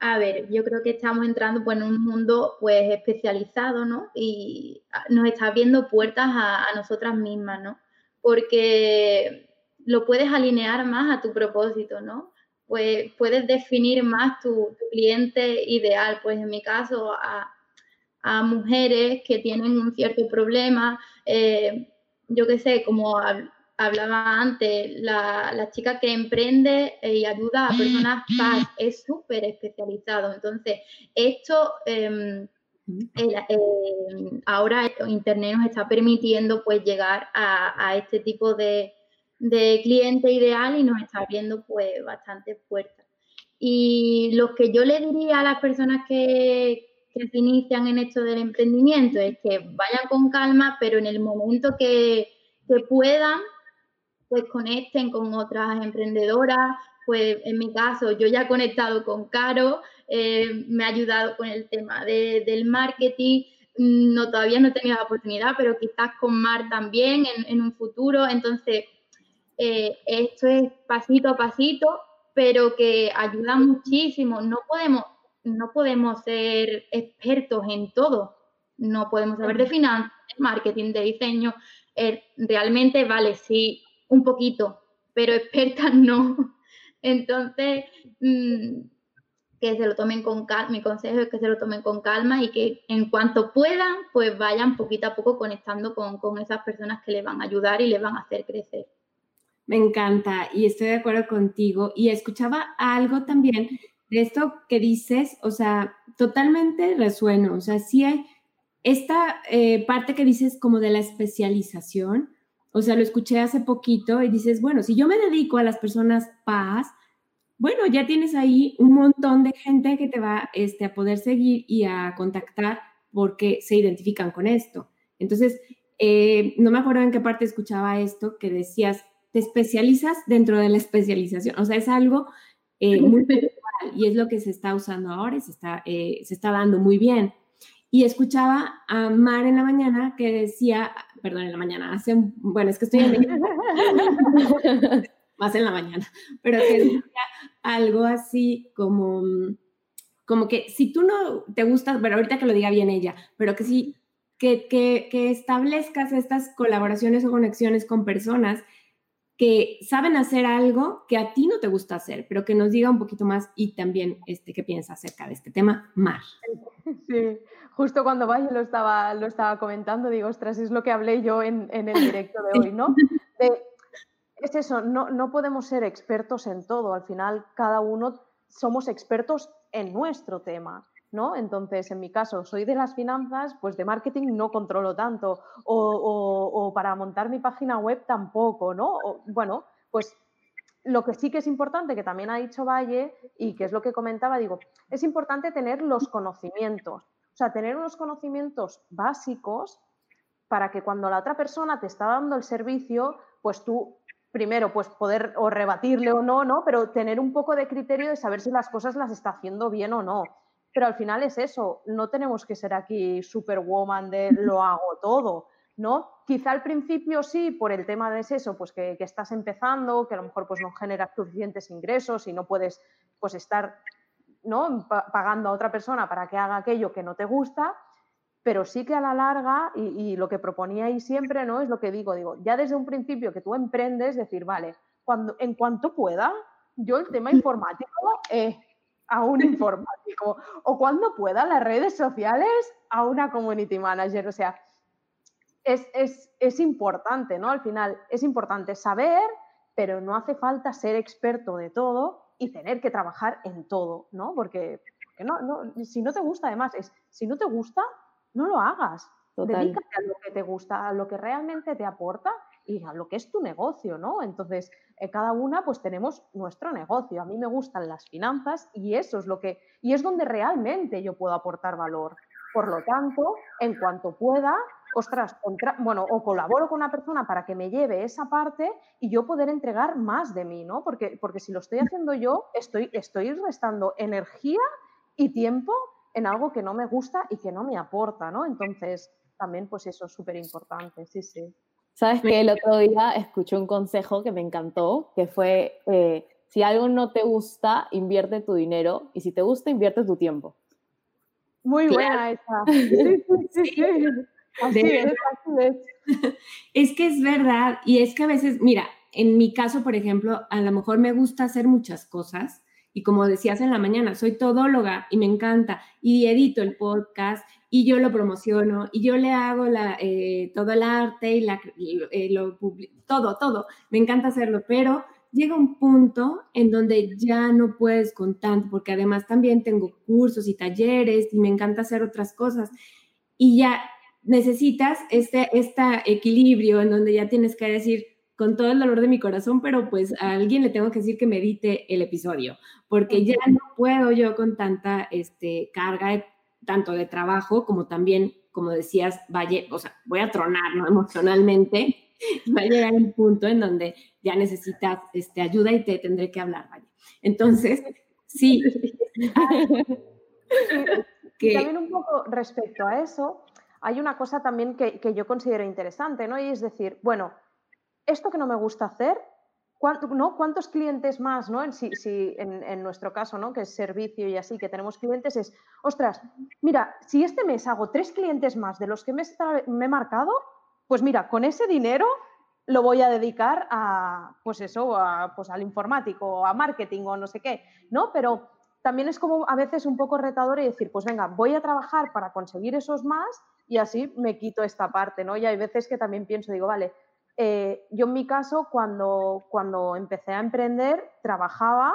A ver, yo creo que estamos entrando pues, en un mundo pues especializado, ¿no? Y nos está abriendo puertas a, nosotras mismas, ¿no? Porque lo puedes alinear más a tu propósito, ¿no? pues puedes definir más tu, cliente ideal. Pues en mi caso, a, mujeres que tienen un cierto problema, eh, yo qué sé, como hablaba antes, la, chica que emprende y ayuda a personas paz es súper especializado. Entonces, esto... Em, ahora Internet nos está permitiendo pues llegar a este tipo de, de cliente ideal y nos está abriendo pues bastante puertas. Y lo que yo le diría a las personas que, que se inician en esto del emprendimiento es que vayan con calma, pero en el momento que, que puedan, pues conecten con otras emprendedoras. Pues en mi caso, yo ya he conectado con Caro, eh, me ha ayudado con el tema de, del marketing. No, todavía no he tenido la oportunidad, pero quizás con Mar también en, en un futuro. Entonces, eh, esto es pasito a pasito, pero que ayuda muchísimo. No podemos, no podemos ser expertos en todo. No podemos saber de finanzas, de marketing, de diseño. Eh, realmente vale, sí, un poquito, pero expertas no. Entonces, mm, que se lo tomen con calma, mi consejo es que se lo tomen con calma y que en cuanto puedan, pues vayan poquito a poco conectando con, con esas personas que les van a ayudar y les van a hacer crecer. Me encanta y estoy de acuerdo contigo. Y escuchaba algo también de esto que dices, o sea, totalmente resueno. O sea, sí esta eh, parte que dices como de la especialización. O sea, lo escuché hace poquito y dices, bueno, si yo me dedico a las personas paz, bueno, ya tienes ahí un montón de gente que te va este, a poder seguir y a contactar porque se identifican con esto. Entonces, eh, no me acuerdo en qué parte escuchaba esto, que decías, te especializas dentro de la especialización. O sea, es algo eh, muy y es lo que se está usando ahora y se está, eh, se está dando muy bien. Y escuchaba a Mar en la mañana que decía, perdón, en la mañana, hace, bueno, es que estoy en más en la mañana, pero que decía algo así como, como que si tú no te gusta, pero ahorita que lo diga bien ella, pero que sí, que, que, que establezcas estas colaboraciones o conexiones con personas que saben hacer algo que a ti no te gusta hacer, pero que nos diga un poquito más y también este, qué piensa acerca de este tema, Mar. Sí, justo cuando Valle lo estaba, lo estaba comentando, digo, ostras, es lo que hablé yo en, en el directo de hoy, ¿no? es eso, no, no podemos ser expertos en todo, al final cada uno somos expertos en nuestro tema. ¿no? Entonces, en mi caso, soy de las finanzas, pues de marketing no controlo tanto, o, para montar mi página web tampoco, ¿no? bueno, pues lo que sí que es importante, que también ha dicho Valle, y que es lo que comentaba, digo, es importante tener los conocimientos, o sea, tener unos conocimientos básicos para que cuando la otra persona te está dando el servicio, pues tú primero, pues poder o rebatirle o no, ¿no? Pero tener un poco de criterio de saber si las cosas las está haciendo bien o no. Pero al final es eso, no tenemos que ser aquí superwoman de lo hago todo, ¿no? Quizá al principio sí, por el tema de eso, pues que, estás empezando, que a lo mejor pues no generas suficientes ingresos y no puedes pues estar ¿no? pagando a otra persona para que haga aquello que no te gusta, pero sí que a la larga, y, lo que proponía ahí siempre, ¿no? Es lo que digo, digo, ya desde un principio que tú emprendes, decir, vale, cuando, en cuanto pueda, yo el tema informático, eh, a un informático o cuando pueda las redes sociales a una community manager. O sea, es, es, importante, ¿no? Al final es importante saber, pero no hace falta ser experto de todo y tener que trabajar en todo, ¿no? Porque, no, no, si no te gusta, además, es, si no te gusta, no lo hagas. Dedícate a lo que te gusta, a lo que realmente te aporta y a lo que es tu negocio, ¿no? Entonces, eh, cada una pues tenemos nuestro negocio. A mí me gustan las finanzas y eso es lo que, y es donde realmente yo puedo aportar valor. Por lo tanto, en cuanto pueda, ostras, bueno, o colaboro con una persona para que me lleve esa parte y yo poder entregar más de mí, ¿no? Porque, porque si lo estoy haciendo yo, estoy, estoy restando energía y tiempo en algo que no me gusta y que no me aporta, ¿no? Entonces, también pues eso es súper importante, sí, sí. Sabes que el otro día escuché un consejo que me encantó, que fue, eh, si algo no te gusta, invierte tu dinero y si te gusta, invierte tu tiempo. Muy buena esa. Sí, sí, sí. Así es, así es. Es que es verdad y es que a veces, mira, en mi caso, por ejemplo, a lo mejor me gusta hacer muchas cosas y como decías en la mañana, soy todóloga y me encanta y edito el podcast y yo lo promociono y yo le hago la, eh, todo el arte y la, eh, lo todo, todo. Me encanta hacerlo, pero llega un punto en donde ya no puedes con tanto, porque además también tengo cursos y talleres y me encanta hacer otras cosas y ya necesitas este, este equilibrio en donde ya tienes que decir, con todo el dolor de mi corazón, pero pues a alguien le tengo que decir que me edite el episodio, porque ya no puedo yo con tanta este, carga tanto de trabajo como también, como decías, vaya, o sea, voy a tronar ¿no? emocionalmente, va a llegar un punto en donde ya necesitas este, ayuda y te tendré que hablar, vaya. Entonces, sí. que... También un poco respecto a eso, hay una cosa también que, yo considero interesante, ¿no? Y es decir, bueno, esto que no me gusta hacer, ¿no? ¿Cuántos clientes más, ¿no? En, si, en, nuestro caso, ¿no? Que es servicio y así, que tenemos clientes, es, ostras, mira, si este mes hago tres clientes más de los que me, he marcado, pues mira, con ese dinero lo voy a dedicar a, pues eso, a, pues al informático, a marketing o no sé qué, ¿no? Pero también es como a veces un poco retador y decir, pues venga, voy a trabajar para conseguir esos más y así me quito esta parte, ¿no? Y hay veces que también pienso, digo, vale, eh, yo en mi caso, cuando, cuando empecé a emprender, trabajaba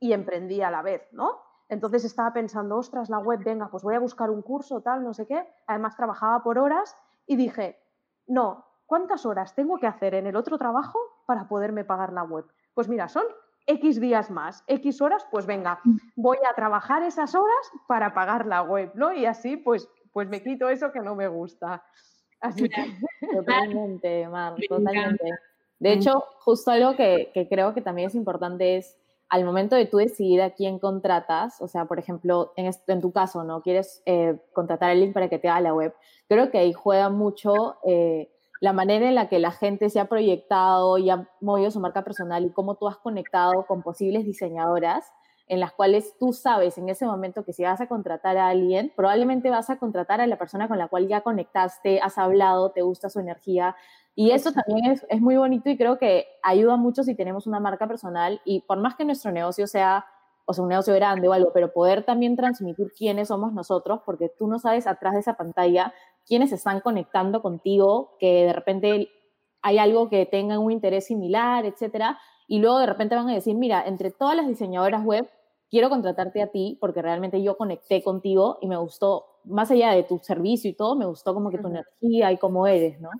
y emprendía a la vez, ¿no? Entonces estaba pensando, ostras, la web, venga, pues voy a buscar un curso, tal, no sé qué. Además trabajaba por horas y dije, no, ¿cuántas horas tengo que hacer en el otro trabajo para poderme pagar la web? Pues mira, son X días más, X horas, pues venga, voy a trabajar esas horas para pagar la web, ¿no? Y así, pues, pues me quito eso que no me gusta. Así que... Totalmente, Mar, totalmente. De hecho, justo algo que, creo que también es importante es al momento de tú decidir a quién contratas, o sea, por ejemplo, en, en tu caso, ¿no? Quieres eh, contratar el link para que te haga la web. Creo que ahí juega mucho eh, la manera en la que la gente se ha proyectado y ha movido su marca personal y cómo tú has conectado con posibles diseñadoras en las cuales tú sabes en ese momento que si vas a contratar a alguien, probablemente vas a contratar a la persona con la cual ya conectaste, has hablado, te gusta su energía. Y eso también es, es muy bonito y creo que ayuda mucho si tenemos una marca personal y por más que nuestro negocio sea, o sea, un negocio grande o algo, pero poder también transmitir quiénes somos nosotros, porque tú no sabes atrás de esa pantalla quiénes están conectando contigo, que de repente hay algo que tengan un interés similar, etcétera, y luego de repente van a decir, mira, entre todas las diseñadoras web, quiero contratarte a ti porque realmente yo conecté contigo y me gustó, más allá de tu servicio y todo, me gustó como que tu energía y cómo eres, ¿no?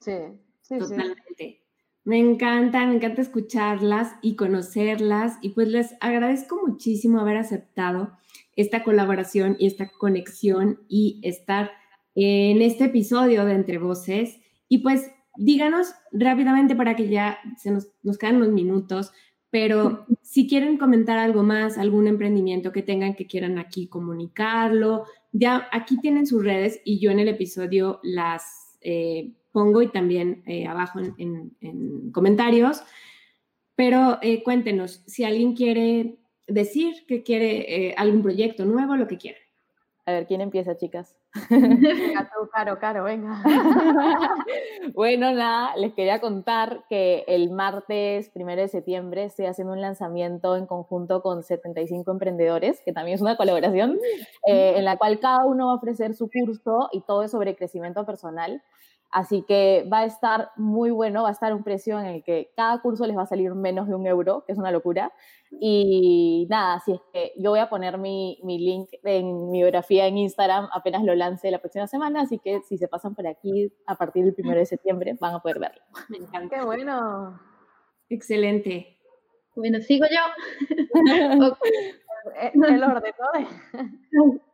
Sí, sí, Totalmente. Me encanta, me encanta escucharlas y conocerlas y pues les agradezco muchísimo haber aceptado esta colaboración y esta conexión y estar en este episodio de Entre Voces. Y pues díganos rápidamente para que ya se nos, nos quedan unos minutos, pero si quieren comentar algo más, algún emprendimiento que tengan que quieran aquí comunicarlo, ya aquí tienen sus redes y yo en el episodio las eh, pongo y también eh, abajo en, comentarios. Pero eh, cuéntenos si alguien quiere decir que quiere algún proyecto nuevo, lo que quiera. A ver, ¿quién empieza, chicas? Venga, caro, caro, venga. bueno, nada, les quería contar que el martes 1 de septiembre estoy haciendo un lanzamiento en conjunto con 75 emprendedores, que también es una colaboración, eh, en la cual cada uno va a ofrecer su curso y todo es sobre crecimiento personal. Así que va a estar muy bueno, va a estar un precio en el que cada curso les va a salir menos de un euro, que es una locura. Y nada, así es que yo voy a poner mi, mi, link en mi biografía en Instagram apenas lo lance la próxima semana, así que si se pasan por aquí a partir del 1 de septiembre van a poder verlo. Me encanta. ¡Qué bueno! Excelente. Bueno, sigo yo. El orden, ¿no?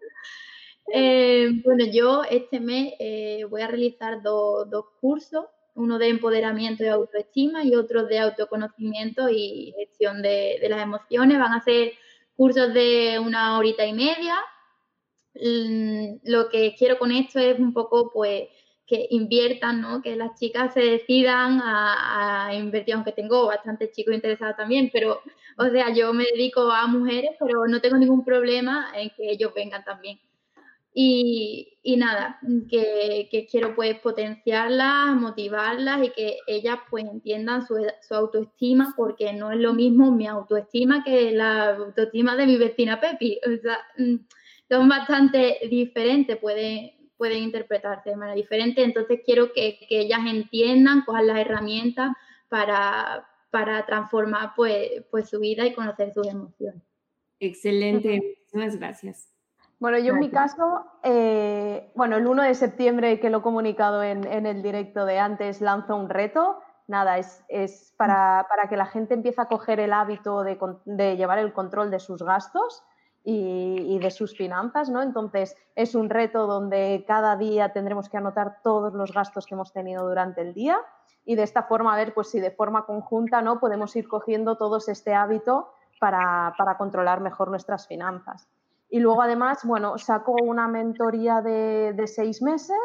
Eh, bueno, yo este mes eh, voy a realizar dos cursos, uno de empoderamiento y autoestima y otro de autoconocimiento y gestión de, las emociones. Van a ser cursos de una horita y media. Mm, lo que quiero con esto es un poco, pues, que inviertan, ¿no? que las chicas se decidan a, a, invertir, aunque tengo bastantes chicos interesados también, pero, o sea, yo me dedico a mujeres, pero no tengo ningún problema en que ellos vengan también. Y, y nada, que, que, quiero pues potenciarlas, motivarlas y que ellas pues entiendan su, su, autoestima, porque no es lo mismo mi autoestima que la autoestima de mi vecina Pepi. O sea, mm, son bastante diferentes, pueden, pueden interpretarse de manera diferente. Entonces quiero que, que ellas entiendan cuáles las herramientas para, para transformar pues, pues su vida y conocer sus emociones. Excelente, muchas gracias. Bueno, yo en mi caso, eh, bueno, el 1 de septiembre que lo he comunicado en, el directo de antes, lanzo un reto. Nada, es, es para, para, que la gente empiece a coger el hábito de, de llevar el control de sus gastos y, y, de sus finanzas, ¿no? Entonces, es un reto donde cada día tendremos que anotar todos los gastos que hemos tenido durante el día y de esta forma, a ver, pues si de forma conjunta, ¿no? Podemos ir cogiendo todos este hábito para, para controlar mejor nuestras finanzas. Y luego además, bueno, saco una mentoría de, seis meses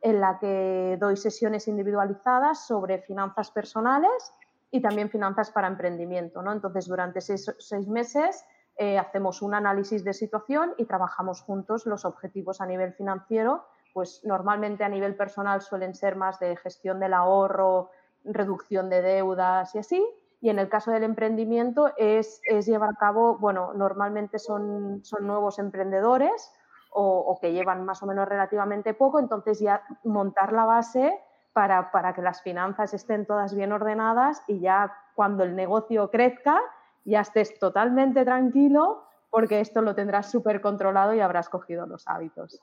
en la que doy sesiones individualizadas sobre finanzas personales y también finanzas para emprendimiento. ¿no? Entonces, durante seis, meses eh, hacemos un análisis de situación y trabajamos juntos los objetivos a nivel financiero. Pues normalmente a nivel personal suelen ser más de gestión del ahorro, reducción de deudas y así y en el caso del emprendimiento es, llevar a cabo, bueno, normalmente son, son nuevos emprendedores o, o, que llevan más o menos relativamente poco, entonces ya montar la base para, para que las finanzas estén todas bien ordenadas y ya cuando el negocio crezca ya estés totalmente tranquilo porque esto lo tendrás súper controlado y habrás cogido los hábitos.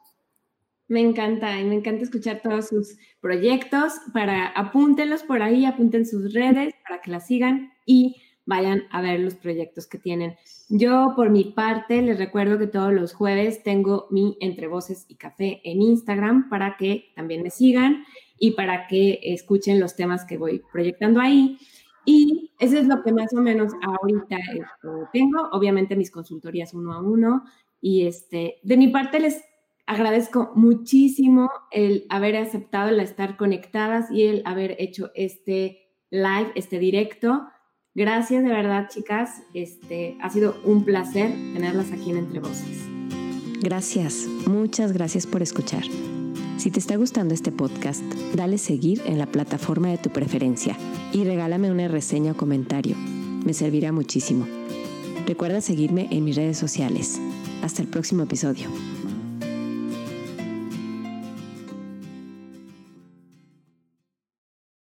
Me encanta y me encanta escuchar todos sus proyectos. Para apúntenlos por ahí, apunten sus redes para que las sigan y vayan a ver los proyectos que tienen. Yo, por mi parte, les recuerdo que todos los jueves tengo mi Entre Voces y Café en Instagram para que también me sigan y para que escuchen los temas que voy proyectando ahí. Y eso es lo que más o menos ahorita este, tengo. Obviamente mis consultorías uno a uno. Y este, de mi parte les agradezco muchísimo el haber aceptado el estar conectadas y el haber hecho este live, este directo. Gracias de verdad, chicas. Este, ha sido un placer tenerlas aquí en Entre Voces. Gracias, muchas gracias por escuchar. Si te está gustando este podcast, dale seguir en la plataforma de tu preferencia y regálame una reseña o comentario. Me servirá muchísimo. Recuerda seguirme en mis redes sociales. Hasta el próximo episodio.